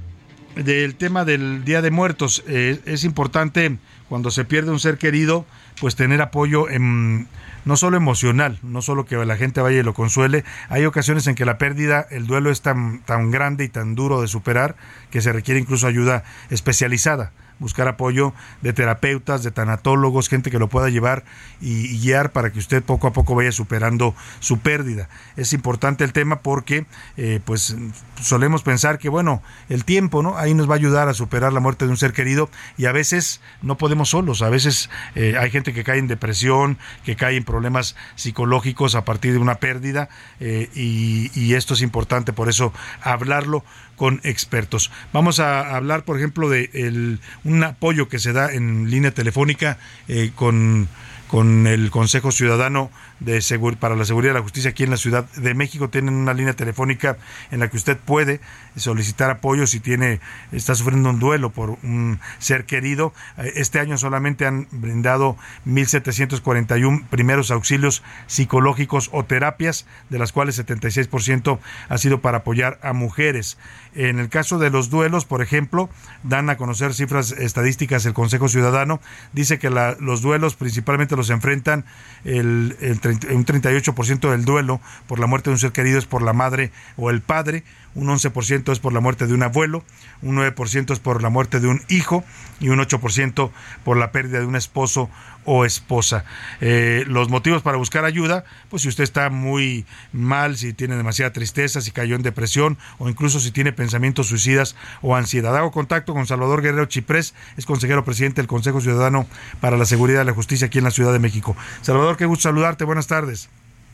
del tema del Día de Muertos. Eh, es importante cuando se pierde un ser querido, pues tener apoyo en, no solo emocional, no solo que la gente vaya y lo consuele. Hay ocasiones en que la pérdida, el duelo es tan, tan grande y tan duro de superar que se requiere incluso ayuda especializada buscar apoyo de terapeutas, de tanatólogos, gente que lo pueda llevar y, guiar para que usted poco a poco vaya superando su pérdida. Es importante el tema porque eh, pues solemos pensar que bueno, el tiempo, ¿no? Ahí nos va a ayudar a superar la muerte de un ser querido y a veces no podemos solos, a veces eh, hay gente que cae en depresión, que cae en problemas psicológicos a partir de una pérdida eh, y, y esto es importante, por eso hablarlo con expertos. Vamos a hablar, por ejemplo, de un apoyo que se da en línea telefónica eh, con con el Consejo Ciudadano de para la Seguridad y la Justicia aquí en la Ciudad de México. Tienen una línea telefónica en la que usted puede solicitar apoyo si tiene está sufriendo un duelo por un ser querido. Este año solamente han brindado 1.741 primeros auxilios psicológicos o terapias, de las cuales 76% ha sido para apoyar a mujeres. En el caso de los duelos, por ejemplo, dan a conocer cifras estadísticas el Consejo Ciudadano. Dice que los duelos principalmente los enfrentan el, el un 38% del duelo por la muerte de un ser querido es por la madre o el padre, un 11% es por la muerte de un abuelo, un 9% es por la muerte de un hijo y un 8% por la pérdida de un esposo o esposa. Eh, los motivos para buscar ayuda, pues si usted está muy mal, si tiene demasiada tristeza, si cayó en depresión o incluso si tiene pensamientos suicidas o ansiedad. Hago contacto con Salvador Guerrero Chiprés, es consejero presidente del Consejo Ciudadano para la Seguridad y la Justicia aquí en la Ciudad de México. Salvador, qué gusto saludarte, buenas tardes.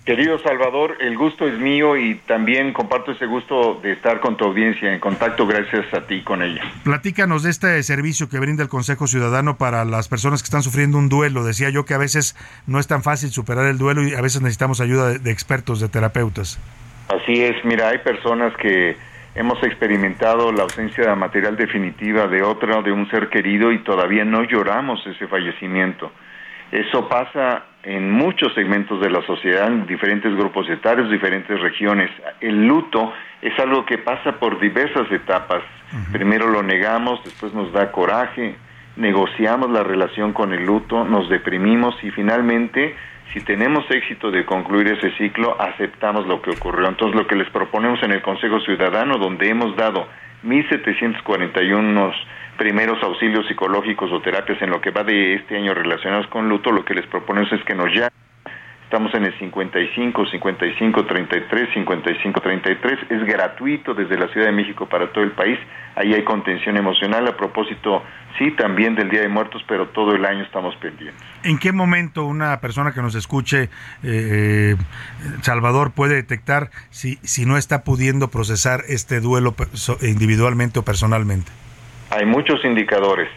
Querido Salvador, el gusto es mío y también comparto ese gusto de estar con tu audiencia en contacto gracias a ti con ella. Platícanos de este servicio que brinda el Consejo Ciudadano para las personas que están sufriendo un duelo. Decía yo que a veces no es tan fácil superar el duelo y a veces necesitamos ayuda de, expertos, de terapeutas. Así es, mira, hay personas que hemos experimentado la ausencia de material definitiva de otro, de un ser querido y todavía no lloramos ese fallecimiento. Eso pasa en muchos segmentos de la sociedad, en diferentes grupos etarios, diferentes regiones. El luto es algo que pasa por diversas etapas. Primero lo negamos, después nos da coraje, negociamos la relación con el luto, nos deprimimos y finalmente, si tenemos éxito de concluir ese ciclo, aceptamos lo que ocurrió. Entonces, lo que les proponemos en el Consejo Ciudadano, donde hemos dado 1.741 primeros auxilios psicológicos o terapias en lo que va de este año relacionados con luto, lo que les proponemos es que nos llamen. Estamos en el 55 55 33 55 33. Es gratuito desde la Ciudad de México para todo el país. Ahí hay contención emocional. A propósito, sí, también del Día de Muertos, pero todo el año estamos pendientes. ¿En qué momento una persona que nos escuche, eh, Salvador, puede detectar si, si no está pudiendo procesar este duelo individualmente o personalmente? Hay muchos indicadores.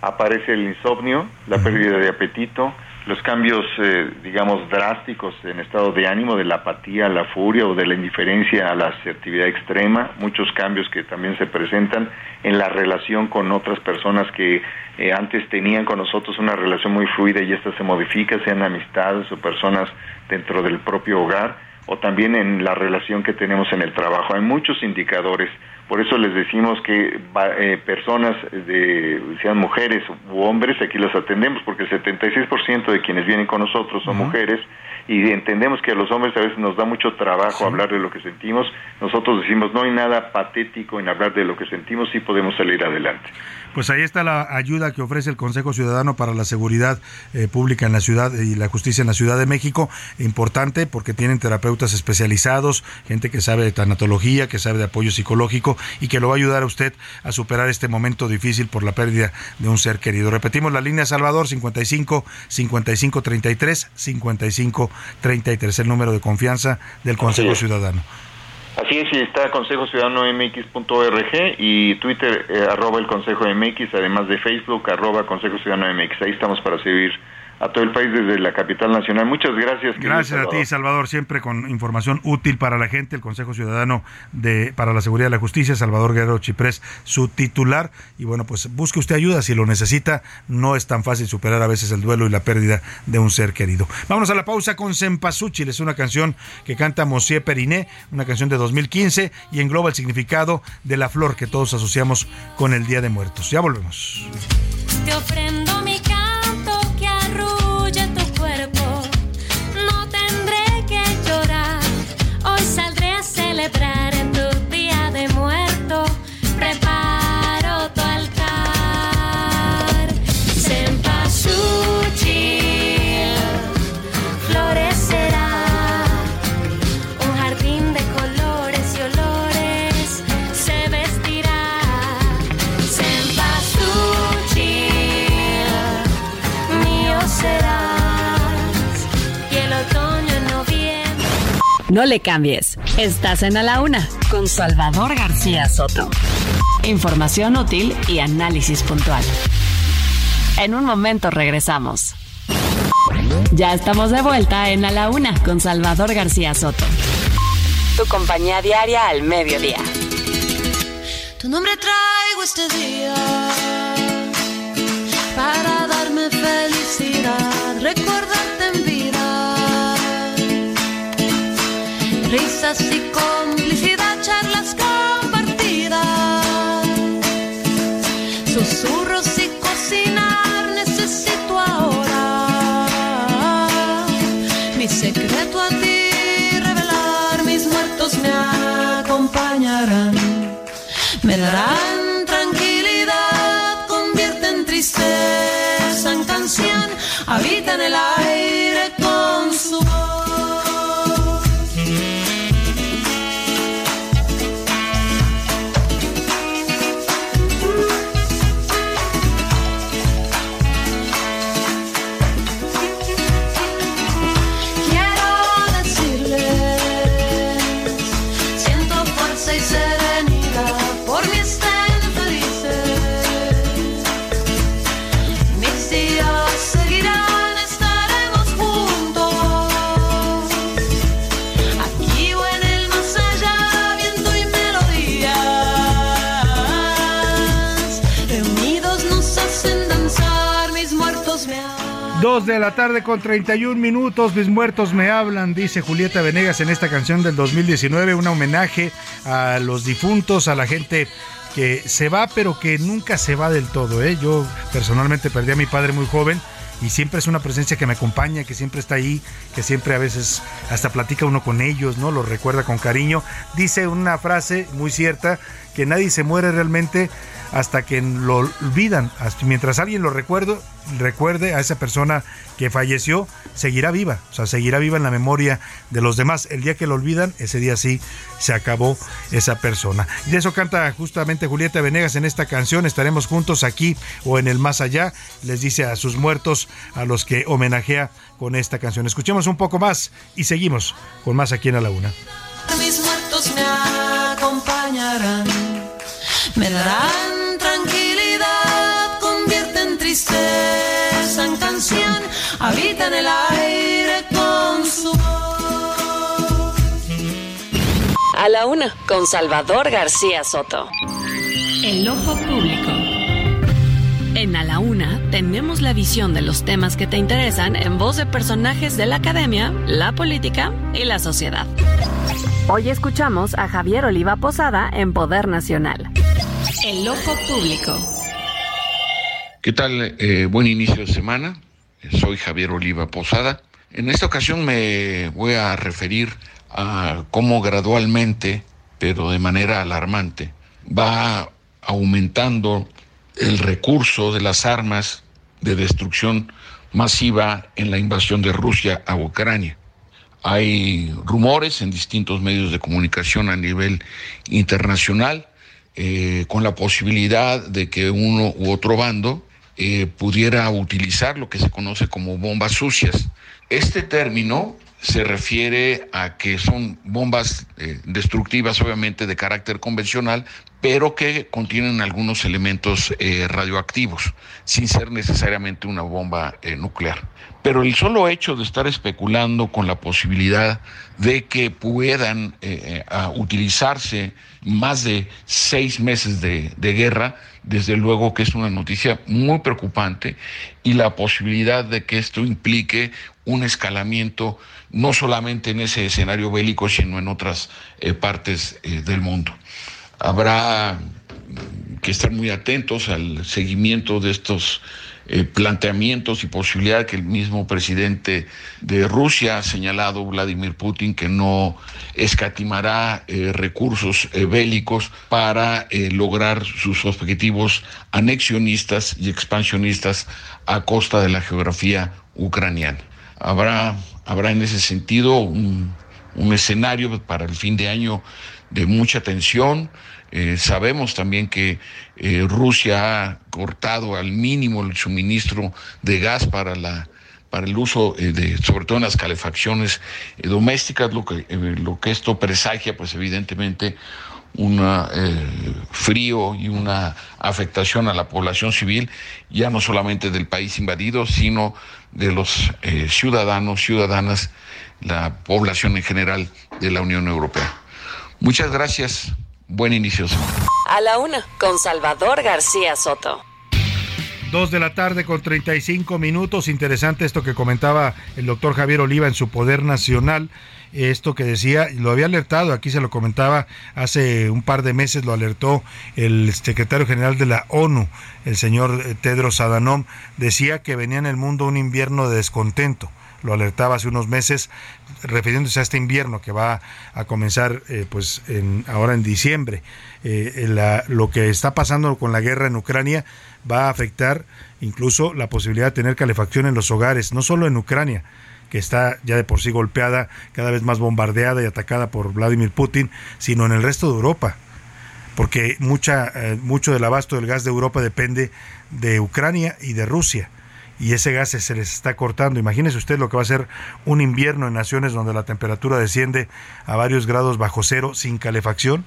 Aparece el insomnio, la pérdida de apetito, los cambios, eh, digamos, drásticos en estado de ánimo, de la apatía a la furia o de la indiferencia a la asertividad extrema, muchos cambios que también se presentan en la relación con otras personas que eh, antes tenían con nosotros una relación muy fluida y esta se modifica, sean amistades o personas dentro del propio hogar o también en la relación que tenemos en el trabajo. Hay muchos indicadores por eso les decimos que eh, personas, de, sean mujeres u hombres, aquí las atendemos, porque el 76% de quienes vienen con nosotros son mujeres y entendemos que a los hombres a veces nos da mucho trabajo hablar de lo que sentimos. Nosotros decimos, no hay nada patético en hablar de lo que sentimos, sí podemos salir adelante. Pues ahí está la ayuda que ofrece el Consejo Ciudadano para la Seguridad eh, Pública en la ciudad y la justicia en la Ciudad de México. Importante porque tienen terapeutas especializados, gente que sabe de tanatología, que sabe de apoyo psicológico y que lo va a ayudar a usted a superar este momento difícil por la pérdida de un ser querido. Repetimos la línea Salvador 55 55 33 55 33, el número de confianza del Consejo Ciudadano. Así es, está Consejo Ciudadano MX.org y Twitter eh, arroba el Consejo MX, además de Facebook arroba Consejo Ciudadano MX. Ahí estamos para servir a todo el país desde la capital nacional. Muchas gracias. Gracias a ti, Salvador, siempre con información útil para la gente. El Consejo Ciudadano de para la Seguridad y la Justicia, Salvador Guerrero Chiprés, su titular. Y bueno, pues busque usted ayuda si lo necesita. No es tan fácil superar a veces el duelo y la pérdida de un ser querido. Vámonos a la pausa con Sempasuchil. Es una canción que canta Mosier Periné, una canción de 2015 y engloba el significado de la flor que todos asociamos con el Día de Muertos. Ya volvemos. Te ofrendo No le cambies. Estás en A la Una con Salvador García Soto. Información útil y análisis puntual. En un momento regresamos. Ya estamos de vuelta en A la Una con Salvador García Soto. Tu compañía diaria al mediodía. Tu nombre traigo este día para darme felicidad, Risas y complicidad, charlas compartidas, susurros y cocinar necesito ahora. Mi secreto a ti revelar, mis muertos me acompañarán. Me darán tranquilidad, convierten tristeza en canción, habitan el aire Dos de la tarde con 31 minutos, mis muertos me hablan, dice Julieta Venegas en esta canción del 2019, un homenaje a los difuntos, a la gente que se va pero que nunca se va del todo. ¿eh? Yo personalmente perdí a mi padre muy joven y siempre es una presencia que me acompaña, que siempre está ahí, que siempre a veces hasta platica uno con ellos, ¿no? Los recuerda con cariño. Dice una frase muy cierta, que nadie se muere realmente hasta que lo olvidan. Mientras alguien lo recuerde, recuerde a esa persona que falleció, seguirá viva, o sea, seguirá viva en la memoria de los demás. El día que lo olvidan, ese día sí se acabó esa persona. Y de eso canta justamente Julieta Venegas en esta canción. Estaremos juntos aquí o en el más allá. Les dice a sus muertos, a los que homenajea con esta canción. Escuchemos un poco más y seguimos con más aquí en la Una. Mis muertos me acompañarán, me darán tristeza en canción, habitan el aire con su voz. A la Una con Salvador García Soto. El ojo público. En A la Una tenemos la visión de los temas que te interesan en voz de personajes de la academia, la política y la sociedad. Hoy escuchamos a Javier Oliva Posada en Poder Nacional. El ojo público. ¿Qué tal? Eh, buen inicio de semana. Soy Javier Oliva Posada. En esta ocasión me voy a referir a cómo gradualmente, pero de manera alarmante, va aumentando el recurso de las armas de destrucción masiva en la invasión de Rusia a Ucrania. Hay rumores en distintos medios de comunicación a nivel internacional eh, con la posibilidad de que uno u otro bando eh, pudiera utilizar lo que se conoce como bombas sucias. Este término se refiere a que son bombas eh, destructivas, obviamente de carácter convencional, pero que contienen algunos elementos eh, radioactivos, sin ser necesariamente una bomba eh, nuclear. Pero el solo hecho de estar especulando con la posibilidad de que puedan utilizarse más de seis meses de, de guerra, desde luego que es una noticia muy preocupante y la posibilidad de que esto implique un escalamiento no solamente en ese escenario bélico, sino en otras eh, partes eh, del mundo. Habrá que estar muy atentos al seguimiento de estos eh, planteamientos y posibilidad que el mismo presidente de Rusia ha señalado, Vladimir Putin, que no escatimará recursos bélicos para lograr sus objetivos anexionistas y expansionistas a costa de la geografía ucraniana. Habrá, habrá en ese sentido un, escenario para el fin de año de mucha tensión. Eh, sabemos también que eh, Rusia ha cortado al mínimo el suministro de gas para la para el uso eh, de sobre todo en las calefacciones domésticas lo que lo que esto presagia pues evidentemente un frío y una afectación a la población civil ya no solamente del país invadido sino de los eh, ciudadanos, ciudadanas, la población en general de la Unión Europea. Muchas gracias. Buen inicio. A la una, con Salvador García Soto. Dos de la tarde con 35 minutos. Interesante esto que comentaba el doctor Javier Oliva en su Poder Nacional esto que decía, lo había alertado, aquí se lo comentaba hace un par de meses, lo alertó el secretario general de la ONU, el señor eh, Tedros Adhanom, decía que venía en el mundo un invierno de descontento lo alertaba hace unos meses refiriéndose a este invierno que va a comenzar eh, pues en, ahora en diciembre eh, lo que está pasando con la guerra en Ucrania va a afectar incluso la posibilidad de tener calefacción en los hogares no solo en Ucrania que está ya de por sí golpeada, cada vez más bombardeada y atacada por Vladimir Putin, sino en el resto de Europa. Porque mucha, eh, mucho del abasto del gas de Europa depende de Ucrania y de Rusia. Y ese gas se les está cortando. Imagínese usted lo que va a ser un invierno en naciones donde la temperatura desciende a varios grados bajo cero sin calefacción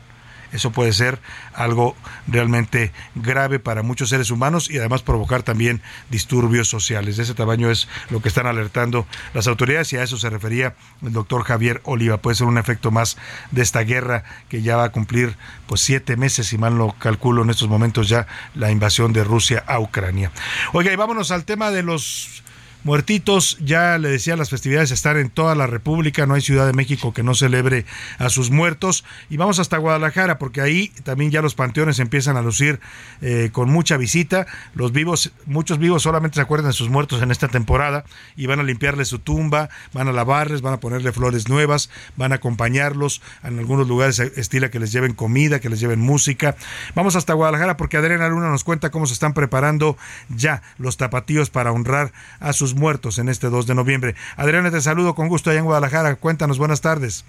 eso puede ser algo realmente grave para muchos seres humanos y además provocar también disturbios sociales. De ese tamaño es lo que están alertando las autoridades y a eso se refería el doctor Javier Oliva. Puede ser un efecto más de esta guerra que ya va a cumplir pues siete meses, si mal lo calculo en estos momentos ya, la invasión de Rusia a Ucrania. Oiga, y vámonos al tema de los Muertitos, ya le decía, las festividades están en toda la República, no hay Ciudad de México que no celebre a sus muertos. Y vamos hasta Guadalajara, porque ahí también ya los panteones empiezan a lucir eh, con mucha visita. Los vivos, muchos vivos solamente se acuerdan de sus muertos en esta temporada y van a limpiarle su tumba, van a lavarles, van a ponerle flores nuevas, van a acompañarlos. En algunos lugares estila que les lleven comida, que les lleven música. Vamos hasta Guadalajara porque Adriana Luna nos cuenta cómo se están preparando ya los tapatíos para honrar a sus muertos en este 2 de noviembre. Adriana, te saludo con gusto allá en Guadalajara. Cuéntanos, buenas tardes.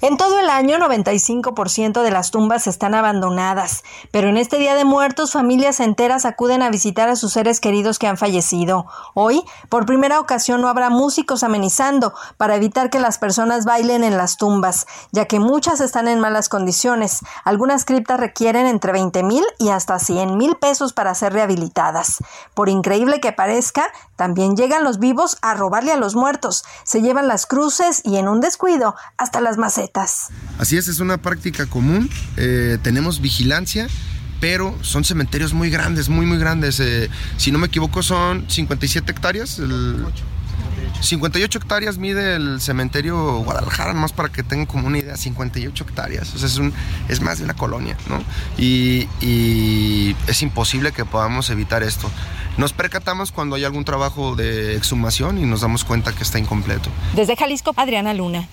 En todo el año, 95% de las tumbas están abandonadas, pero en este Día de Muertos, familias enteras acuden a visitar a sus seres queridos que han fallecido. Hoy, por primera ocasión, no habrá músicos amenizando para evitar que las personas bailen en las tumbas, ya que muchas están en malas condiciones. Algunas criptas requieren entre 20 mil y hasta 100 mil pesos para ser rehabilitadas. Por increíble que parezca, también llegan los vivos a robarle a los muertos, se llevan las cruces y en un descuido hasta las macetas. Así es, es una práctica común. Eh, tenemos vigilancia pero son cementerios muy grandes, muy, muy grandes. Eh, si no me equivoco, son 57 hectáreas. 58 hectáreas mide el cementerio Guadalajara, más para que tengan como una idea, 58 hectáreas. O sea, es, un, es más de una colonia, ¿no? Y, y es imposible que podamos evitar esto. Nos percatamos cuando hay algún trabajo de exhumación y nos damos cuenta que está incompleto. Desde Jalisco, Adriana Luna.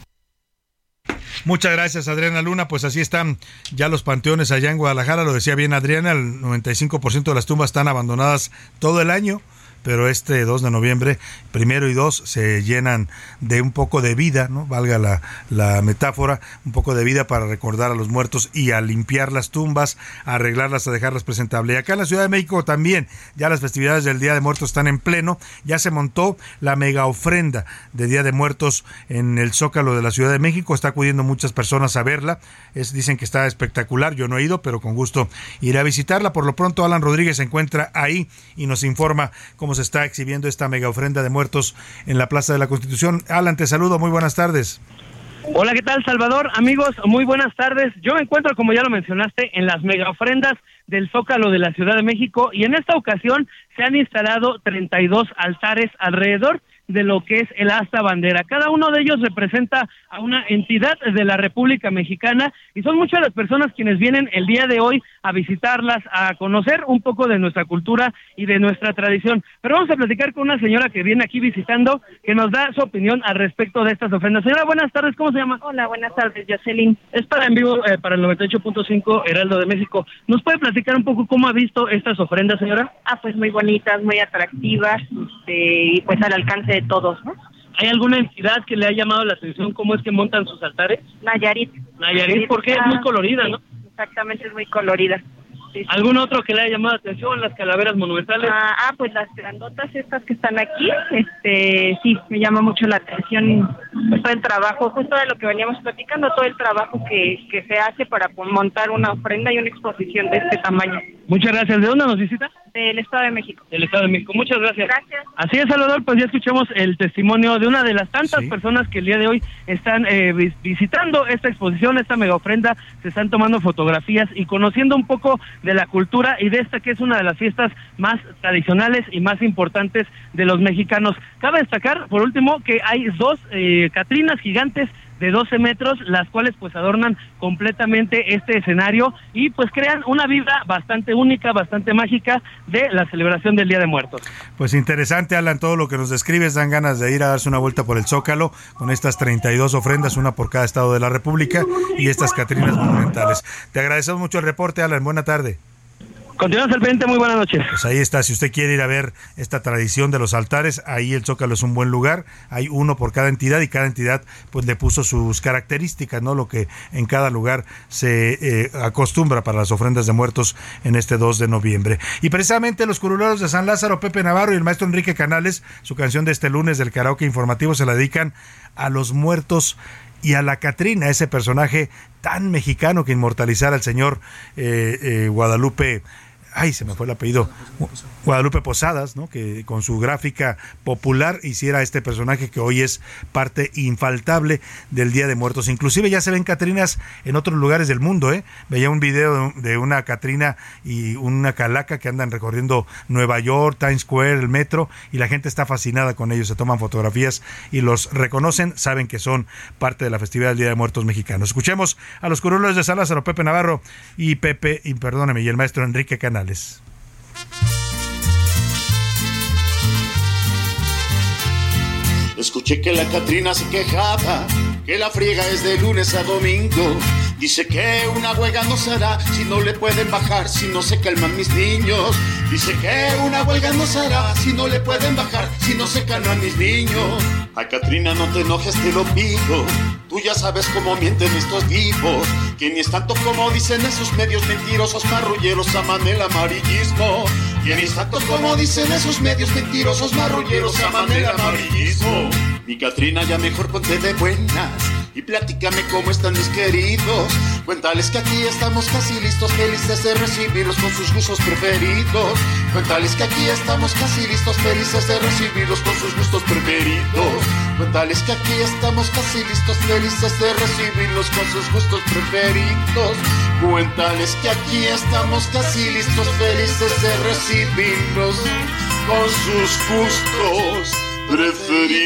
Muchas gracias, Adriana Luna. Pues así están ya los panteones allá en Guadalajara. Lo decía bien Adriana, el 95% de las tumbas están abandonadas todo el año pero este 2 de noviembre, primero y 2, se llenan de un poco de vida, ¿no? Valga la, la metáfora, un poco de vida para recordar a los muertos y a limpiar las tumbas, a arreglarlas, a dejarlas presentables. Y acá en la Ciudad de México también, ya las festividades del Día de Muertos están en pleno, ya se montó la mega ofrenda de Día de Muertos en el Zócalo de la Ciudad de México, está acudiendo muchas personas a verla, es, dicen que está espectacular, yo no he ido, pero con gusto iré a visitarla. Por lo pronto, Alan Rodríguez se encuentra ahí y nos informa cómo se está exhibiendo esta mega ofrenda de muertos en la Plaza de la Constitución. Alan, te saludo, muy buenas tardes. Hola, ¿qué tal, Salvador? Amigos, muy buenas tardes. Yo me encuentro, como ya lo mencionaste, en las mega ofrendas del Zócalo de la Ciudad de México y en esta ocasión se han instalado 32 altares alrededor de lo que es el asta bandera. Cada uno de ellos representa a una entidad de la República Mexicana y son muchas las personas quienes vienen el día de hoy a visitarlas, a conocer un poco de nuestra cultura y de nuestra tradición. Pero vamos a platicar con una señora que viene aquí visitando, que nos da su opinión al respecto de estas ofrendas. Señora, buenas tardes, ¿cómo se llama? Hola, buenas tardes, Jocelyn. Es para en vivo eh, para el 98.5 Heraldo de México. ¿Nos puede platicar un poco cómo ha visto estas ofrendas, señora? Ah, pues muy bonitas, muy atractivas, este, y pues al alcance de todos, ¿no? ¿Hay alguna entidad que le ha llamado la atención cómo es que montan sus altares? Nayarit. Nayarit, porque es muy colorida, ¿no? Exactamente, es muy colorida. Sí, sí. ¿Algún otro que le haya llamado la atención? Las calaveras monumentales. Ah, ah, pues las grandotas estas que están aquí, este, sí, me llama mucho la atención todo el trabajo, justo de lo que veníamos platicando, todo el trabajo que, que se hace para montar una ofrenda y una exposición de este tamaño. Muchas gracias. ¿De dónde nos visita? Del Estado de México. Del Estado de México. Muchas gracias. Gracias. Así es, Salvador, pues ya escuchamos el testimonio de una de las tantas personas que el día de hoy están eh, vis- visitando esta exposición, esta mega ofrenda, se están tomando fotografías y conociendo un poco de la cultura y de esta que es una de las fiestas más tradicionales y más importantes de los mexicanos. Cabe destacar, por último, que hay dos eh, catrinas gigantes de 12 metros, las cuales pues adornan completamente este escenario y pues crean una vibra bastante única, bastante mágica de la celebración del Día de Muertos. Pues interesante, Alan, todo lo que nos describes. Dan ganas de ir a darse una vuelta por el Zócalo con estas 32 ofrendas, una por cada estado de la República y estas Catrinas monumentales. Te agradecemos mucho el reporte, Alan. Buena tarde. Continuamos al muy buenas noches. Pues ahí está, si usted quiere ir a ver esta tradición de los altares, ahí el Zócalo es un buen lugar, hay uno por cada entidad y cada entidad pues le puso sus características, ¿no? Lo que en cada lugar se eh, acostumbra para las ofrendas de muertos en este 2 de noviembre. Y precisamente los curuleros de San Lázaro, Pepe Navarro y el maestro Enrique Canales, su canción de este lunes del karaoke informativo se la dedican a los muertos y a la Catrina, ese personaje tan mexicano que inmortalizara al señor eh, eh, Guadalupe ay, se me fue el apellido, Guadalupe Posadas, ¿no? que con su gráfica popular hiciera este personaje que hoy es parte infaltable del Día de Muertos. Inclusive ya se ven Catrinas en otros lugares del mundo. ¿eh? Veía un video de una Catrina y una calaca que andan recorriendo Nueva York, Times Square, el metro, y la gente está fascinada con ellos, se toman fotografías y los reconocen, saben que son parte de la festividad del Día de Muertos mexicanos. Escuchemos a los curulos de San Lázaro, Pepe Navarro y Pepe, y perdóneme, y el maestro Enrique Escuché que la Catrina se quejaba, que la friega es de lunes a domingo. Dice que una huelga no se hará si no le pueden bajar, si no se calman mis niños. Dice que una huelga no se hará si no le pueden bajar, si no se calman mis niños. Ay, Catrina, no te enojes, te lo pido. Tú ya sabes cómo mienten estos tipos, que ni es tanto como dicen esos medios mentirosos, marrulleros aman el amarillismo. Que ni es tanto como dicen esos medios mentirosos, marrulleros aman el amarillismo. Mi Catrina, ya mejor ponte de buenas y platícame cómo están mis queridos. Cuéntales que aquí estamos casi listos, felices de recibirlos con sus gustos preferidos. Cuéntales que aquí estamos casi listos, felices de recibirlos con sus gustos preferidos. Cuéntales que aquí estamos casi listos, felices de recibirlos con sus gustos preferidos. Cuéntales que aquí estamos casi listos, felices de recibirlos con sus gustos preferidos.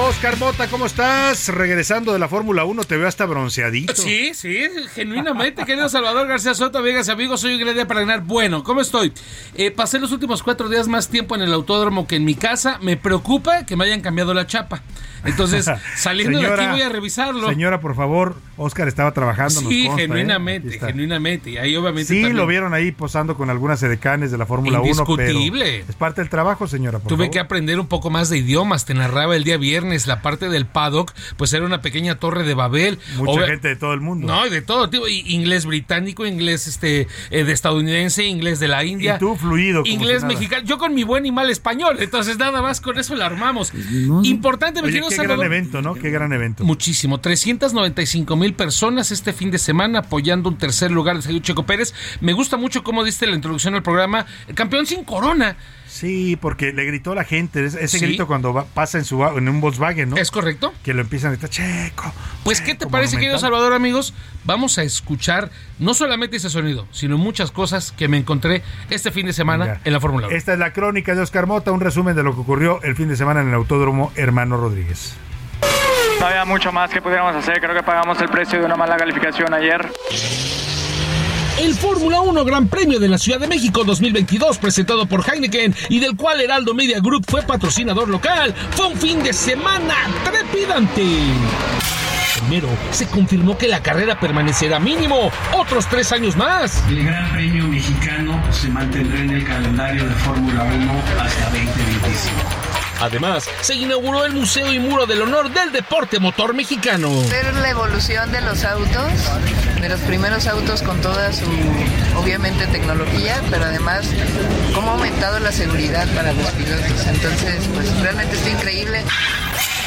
Oscar Mota, ¿cómo estás? Regresando de la Fórmula 1, te veo hasta bronceadito. Sí, sí, genuinamente, querido Salvador García Soto, amigas y amigos, soy Iglesia para ganar. Bueno, ¿cómo estoy? Eh, pasé los últimos cuatro días más tiempo en el autódromo que en mi casa. Me preocupa que me hayan cambiado la chapa. Entonces, saliendo de aquí voy a revisarlo. Señora, por favor, Oscar estaba trabajando. Sí, nos consta, ¿eh? genuinamente, está. genuinamente. Y ahí obviamente Sí, también- lo vieron ahí posando con algunas edecanes de la Fórmula 1. pero Indiscutible. Es parte del trabajo, señora. Por Tuve favor. que aprender un poco más de idiomas. Te narraba el día viernes la parte del paddock, pues era una pequeña torre de Babel. Mucha gente de todo el mundo. No, y de todo tipo. y Inglés británico, inglés este eh, de estadounidense, inglés de la India. Y tú fluido. como Inglés si mexicano. Yo con mi buen y mal español. Entonces nada más con eso la armamos. Importante, mi Oye, querido qué gran Salvador. evento, ¿no? Qué gran evento. Muchísimo. 395 mil personas este fin de semana apoyando un tercer lugar de Sergio Checo Pérez. Me gusta mucho cómo diste la introducción al programa. El campeón sin corona. Sí, porque le gritó la gente. Ese Sí. grito cuando va- pasa en, su, en un Volkswagen, ¿no? ¿Es correcto? Que lo empiezan a gritar, Checo. Pues, ¿qué te parece, querido. Salvador, amigos? Vamos a escuchar no solamente ese sonido, sino muchas cosas que me encontré este fin de semana Venga. en la Fórmula 1. Esta es la crónica de Oscar Mota, un resumen de lo que ocurrió el fin de semana en el Autódromo Hermano Rodríguez. No había mucho más que pudiéramos hacer, creo que pagamos el precio de una mala calificación ayer. El Fórmula 1 Gran Premio de la Ciudad de México 2022, presentado por Heineken y del cual Heraldo Media Group fue patrocinador local, fue un fin de semana trepidante. Primero, se confirmó que la carrera permanecerá mínimo otros tres años más. El Gran Premio Mexicano se mantendrá en el calendario de Fórmula 1 hasta 2025. Además, se inauguró el Museo y Muro del Honor del Deporte Motor Mexicano. Ver la evolución de los autos, de los primeros autos con toda su, obviamente, tecnología, pero además cómo ha aumentado la seguridad para los pilotos. Entonces, pues realmente está increíble.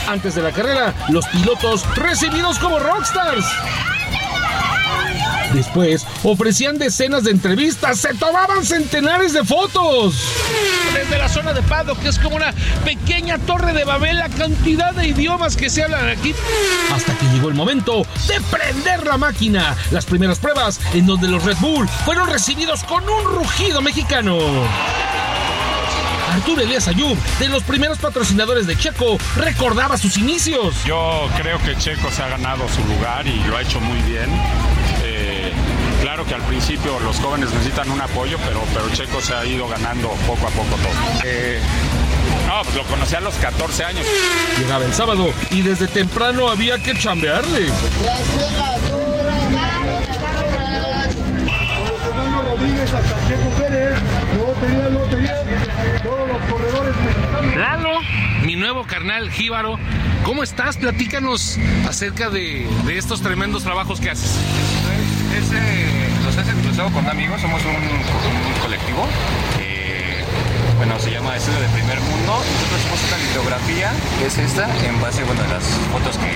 Antes de la carrera, los pilotos recibidos como rockstars. Después, ofrecían decenas de entrevistas, se tomaban centenares de fotos. Desde la zona de paddock, que es como una pequeña torre de Babel, la cantidad de idiomas que se hablan aquí. Hasta que llegó el momento de prender la máquina. Las primeras pruebas en donde los Red Bull fueron recibidos con un rugido mexicano. Arturo Elías Ayub, de los primeros patrocinadores de Checo, recordaba sus inicios. Yo creo que Checo se ha ganado su lugar y lo ha hecho muy bien. Eh, claro que al principio los jóvenes necesitan un apoyo, pero, pero Checo se ha ido ganando poco a poco todo. Eh, no, pues lo conocí a los 14 años. Llegaba el sábado y desde temprano había que chambearle. Lalo, mi nuevo carnal Jíbaro, ¿cómo estás? Platícanos acerca de, estos tremendos trabajos que haces. Es, eh, los con amigos, somos un, colectivo. eh, bueno, se llama Estudio de Primer Mundo. Nosotros hacemos una litografía, que es esta, en base bueno, a las fotos que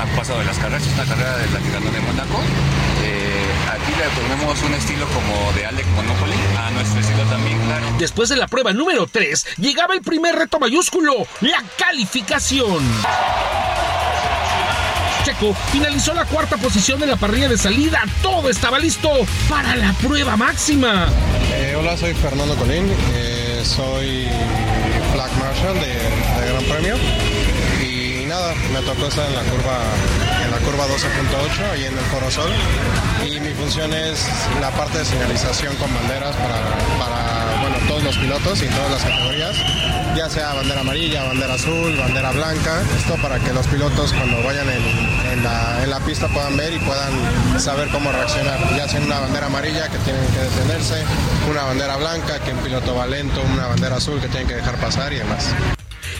han pasado de las carreras. Es una carrera de la que de Mónaco. Eh, aquí le ponemos un estilo como de Alec Monopoly, a nuestro estilo también, claro. Después de la prueba número 3, llegaba el primer reto mayúsculo, la calificación. Checo finalizó la cuarta posición en la parrilla de salida. Todo estaba listo para la prueba máxima. Eh, hola, soy Fernando Colín, eh, soy Flag Marshal de, de Gran Premio y nada, me tocó estar en la curva la curva 12.8 ahí en el Foro Sol. Y mi función es la parte de señalización con banderas para, bueno, todos los pilotos y todas las categorías, ya sea bandera amarilla, bandera azul, bandera blanca, esto para que los pilotos cuando vayan en, en la, en la pista puedan ver y puedan saber cómo reaccionar, ya sea una bandera amarilla que tienen que detenerse, una bandera blanca que un piloto va lento, una bandera azul que tienen que dejar pasar y demás.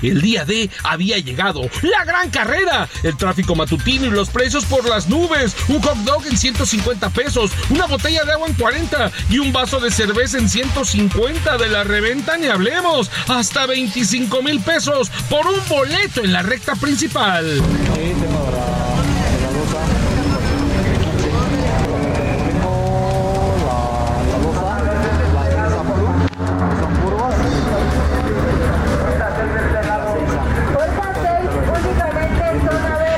El día D había llegado, la gran carrera, el tráfico matutino y los precios por las nubes, un hot dog en 150 pesos, una botella de agua en 40 y un vaso de cerveza en 150 de la reventa ni hablemos, hasta 25 mil pesos por un boleto en la recta principal.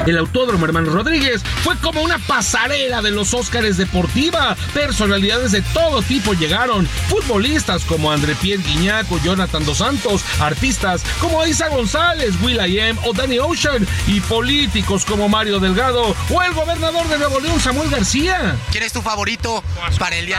El Autódromo Hermano Rodríguez fue como una pasarela de los Óscares deportiva. Personalidades de todo tipo llegaron. Futbolistas como André Pierre Guiñac o Jonathan Dos Santos. Artistas como Isa González, Will.i.am o Danny Ocean. Y políticos como Mario Delgado o el gobernador de Nuevo León, Samuel García. ¿Quién es tu favorito para el día?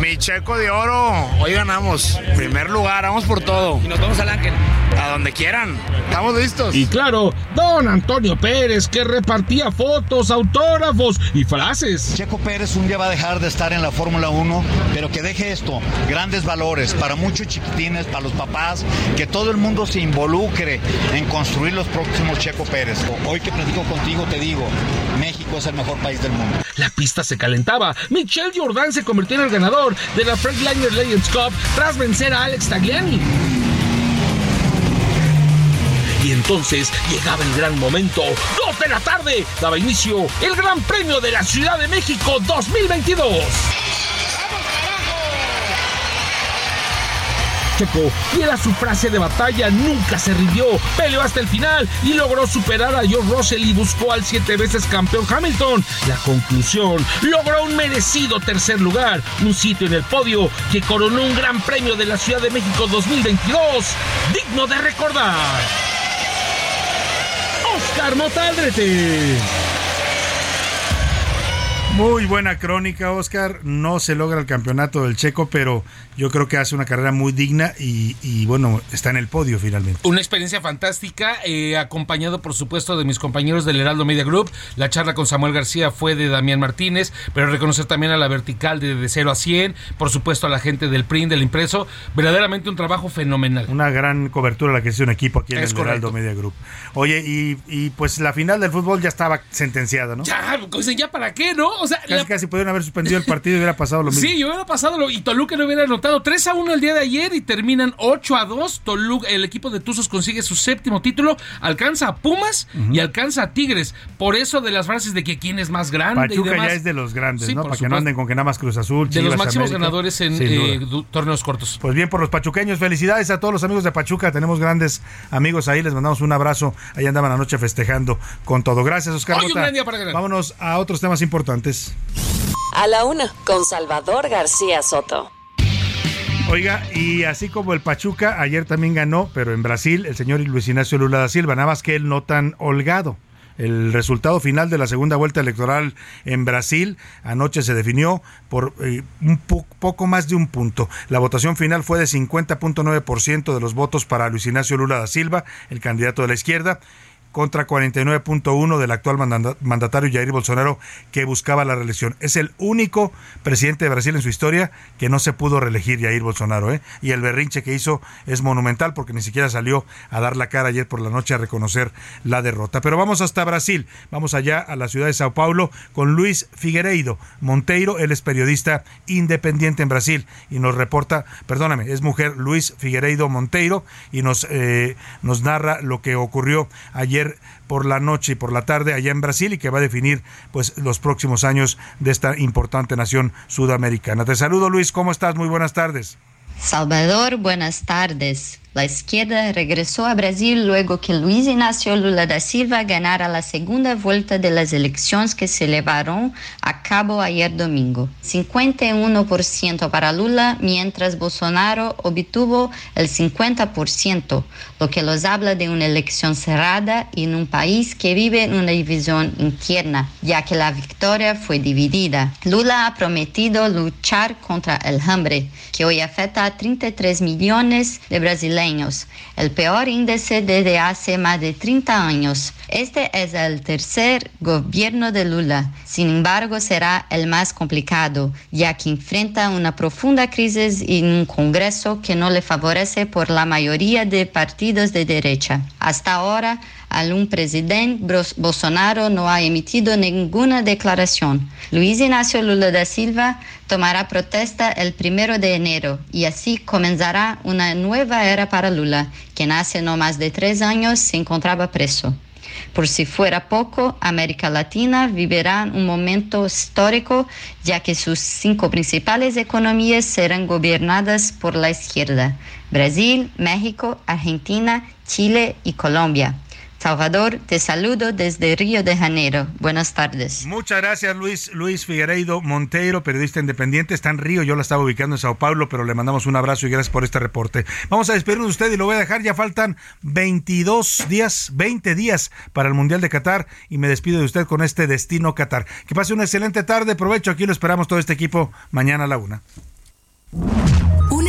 Mi checo de oro. Hoy ganamos. Primer lugar, vamos por todo. Y nos vamos al Ángel. A donde quieran. Estamos listos. Y claro, don Antonio Pérez que repartía fotos, autógrafos y frases. Checo Pérez un día va a dejar de estar en la Fórmula 1, pero que deje esto, grandes valores para muchos chiquitines, para los papás, que todo el mundo se involucre en construir los próximos Checo Pérez. Hoy que platico contigo te digo, México es el mejor país del mundo. La pista se calentaba. Michelle Jordan se convirtió en el ganador de la Freightliner Legends Cup tras vencer a Alex Tagliani. Y entonces llegaba el gran momento. Dos de la tarde daba inicio el Gran Premio de la Ciudad de México 2022. Checo, fiel a su frase de batalla, nunca se rindió, peleó hasta el final y logró superar a George Russell y buscó al siete veces campeón Hamilton. La conclusión, logró un merecido tercer lugar, un sitio en el podio que coronó un gran premio de la Ciudad de México 2022, digno de recordar. Oscar Motaldrete. Muy buena crónica, Oscar. No se logra el campeonato del Checo, pero yo creo que hace una carrera muy digna y, y bueno, está en el podio finalmente. Una experiencia fantástica, eh, acompañado por supuesto de mis compañeros del Heraldo Media Group. La charla con Samuel García fue de Damián Martínez, pero reconocer también a la vertical de, de 0 a 100, por supuesto a la gente del print, del impreso. Verdaderamente un trabajo fenomenal. Una gran cobertura la que hizo un equipo aquí en Es el correcto. Heraldo Media Group. Oye, y, y pues la final del fútbol ya estaba sentenciada, ¿no? Ya, pues, ya para qué, ¿no? O sea, Casi, la- casi pudieron haber suspendido el partido y hubiera pasado lo mismo. Sí, yo hubiera pasado lo, y Toluca no hubiera anotado 3 a 1 el día de ayer y terminan 8 a 2. Toluca, el equipo de Tuzos consigue su séptimo título, alcanza a Pumas y alcanza a Tigres. Por eso de las frases de que quién es más grande y Pachuca demás. ya es de los grandes, Sí, ¿no? Para que no supuesto. anden con que nada más Cruz Azul. de los máximos América. ganadores en eh, torneos cortos. Pues bien, por los pachuqueños, felicidades a todos los amigos de Pachuca. Tenemos grandes amigos ahí, les mandamos un abrazo. Ahí andaban anoche festejando con todo. Gracias, Oscar. Hoy un gran día para ganar. Vámonos a otros temas importantes. A la una, con Salvador García Soto. Oiga, y así como el Pachuca, ayer también ganó, pero en Brasil, el señor Luis Ignacio Lula da Silva, nada más que él no tan holgado. El resultado final de la segunda vuelta electoral en Brasil anoche se definió por eh, un po- poco más de un punto. La votación final fue de 50.9% de los votos para Luis Ignacio Lula da Silva, el candidato de la izquierda, contra 49.1 del actual mandatario Jair Bolsonaro que buscaba la reelección. Es el único presidente de Brasil en su historia que no se pudo reelegir Jair Bolsonaro. ¿eh? Y el berrinche que hizo es monumental porque ni siquiera salió a dar la cara ayer por la noche a reconocer la derrota. Pero vamos hasta Brasil, vamos allá a la ciudad de Sao Paulo con Luis Figueiredo Monteiro, él es periodista independiente en Brasil y nos reporta, perdóname, es mujer Luis Figueiredo Monteiro y nos, eh, nos narra lo que ocurrió ayer por la noche y por la tarde allá en Brasil y que va a definir pues los próximos años de esta importante nación sudamericana. Te saludo Luis, ¿cómo estás? Muy buenas tardes. Salvador, buenas tardes. La izquierda regresó a Brasil luego que Luis Ignacio Lula da Silva ganara la segunda vuelta de las elecciones que se llevaron a cabo ayer domingo. 51% para Lula, mientras Bolsonaro obtuvo el 50%, lo que los habla de una elección cerrada en un país que vive en una división interna, ya que la victoria fue dividida. Lula ha prometido luchar contra el hambre, que hoy afecta a 33 millones de brasileños, el peor índice desde hace más de 30 años. Este es el tercer gobierno de Lula. Sin embargo, será el más complicado, ya que enfrenta una profunda crisis en un Congreso que no le favorece por la mayoría de partidos de derecha. Hasta ahora, algún presidente Bolsonaro no ha emitido ninguna declaración. Luis Ignacio Lula da Silva tomará protesta el primero de enero y así comenzará una nueva era para Lula, quien hace no más de tres años se encontraba preso. Por si fuera poco, América Latina vivirá un momento histórico, ya que sus cinco principales economías serán gobernadas por la izquierda: Brasil, México, Argentina, Chile y Colombia. Salvador, te saludo desde Río de Janeiro. Buenas tardes. Muchas gracias, Luis. Luis Figueiredo Monteiro, periodista independiente. Está en Río, yo la estaba ubicando en Sao Paulo, pero le mandamos un abrazo y gracias por este reporte. Vamos a despedirnos de usted y lo voy a dejar. Ya faltan 22 días, 20 días para el Mundial de Qatar y me despido de usted con este destino Qatar. Que pase una excelente tarde. Provecho, aquí lo esperamos todo este equipo mañana a la una.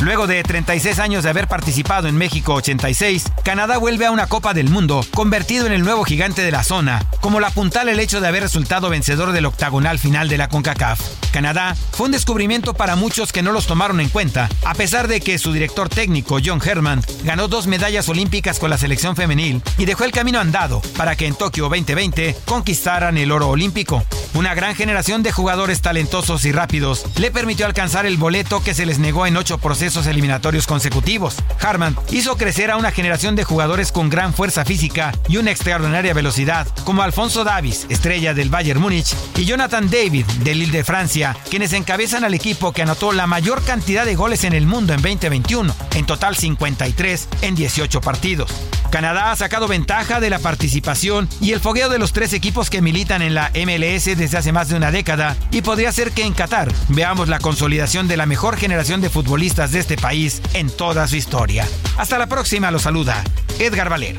Luego de 36 años de haber participado en México 86, Canadá vuelve a una Copa del Mundo, convertido en el nuevo gigante de la zona, como la apuntala el hecho de haber resultado vencedor del octagonal final de la CONCACAF. Canadá fue un descubrimiento para muchos que no los tomaron en cuenta, a pesar de que su director técnico, John Herman, ganó dos medallas olímpicas con la selección femenil y dejó el camino andado para que en Tokio 2020 conquistaran el oro olímpico. Una gran generación de jugadores talentosos y rápidos le permitió alcanzar el boleto que se les negó en ocho procesos eliminatorios consecutivos. Harman hizo crecer a una generación de jugadores con gran fuerza física y una extraordinaria velocidad, como Alfonso Davis, estrella del Bayern Múnich, y Jonathan David, del Lille de Francia, quienes encabezan al equipo que anotó la mayor cantidad de goles en el mundo en 2021, en total 53 en 18 partidos. Canadá ha sacado ventaja de la participación y el fogueo de los tres equipos que militan en la MLS desde hace más de una década y podría ser que en Qatar veamos la consolidación de la mejor generación de futbolistas de este país en toda su historia. Hasta la próxima, lo saluda Edgar Valero.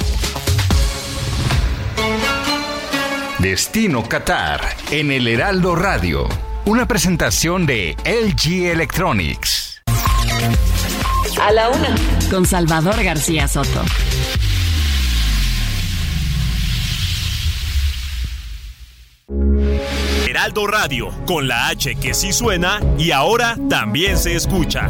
Destino Qatar en el Heraldo Radio. Una presentación de LG Electronics. A la una. Con Salvador García Soto. Heraldo Radio, con la H que sí suena y ahora también se escucha.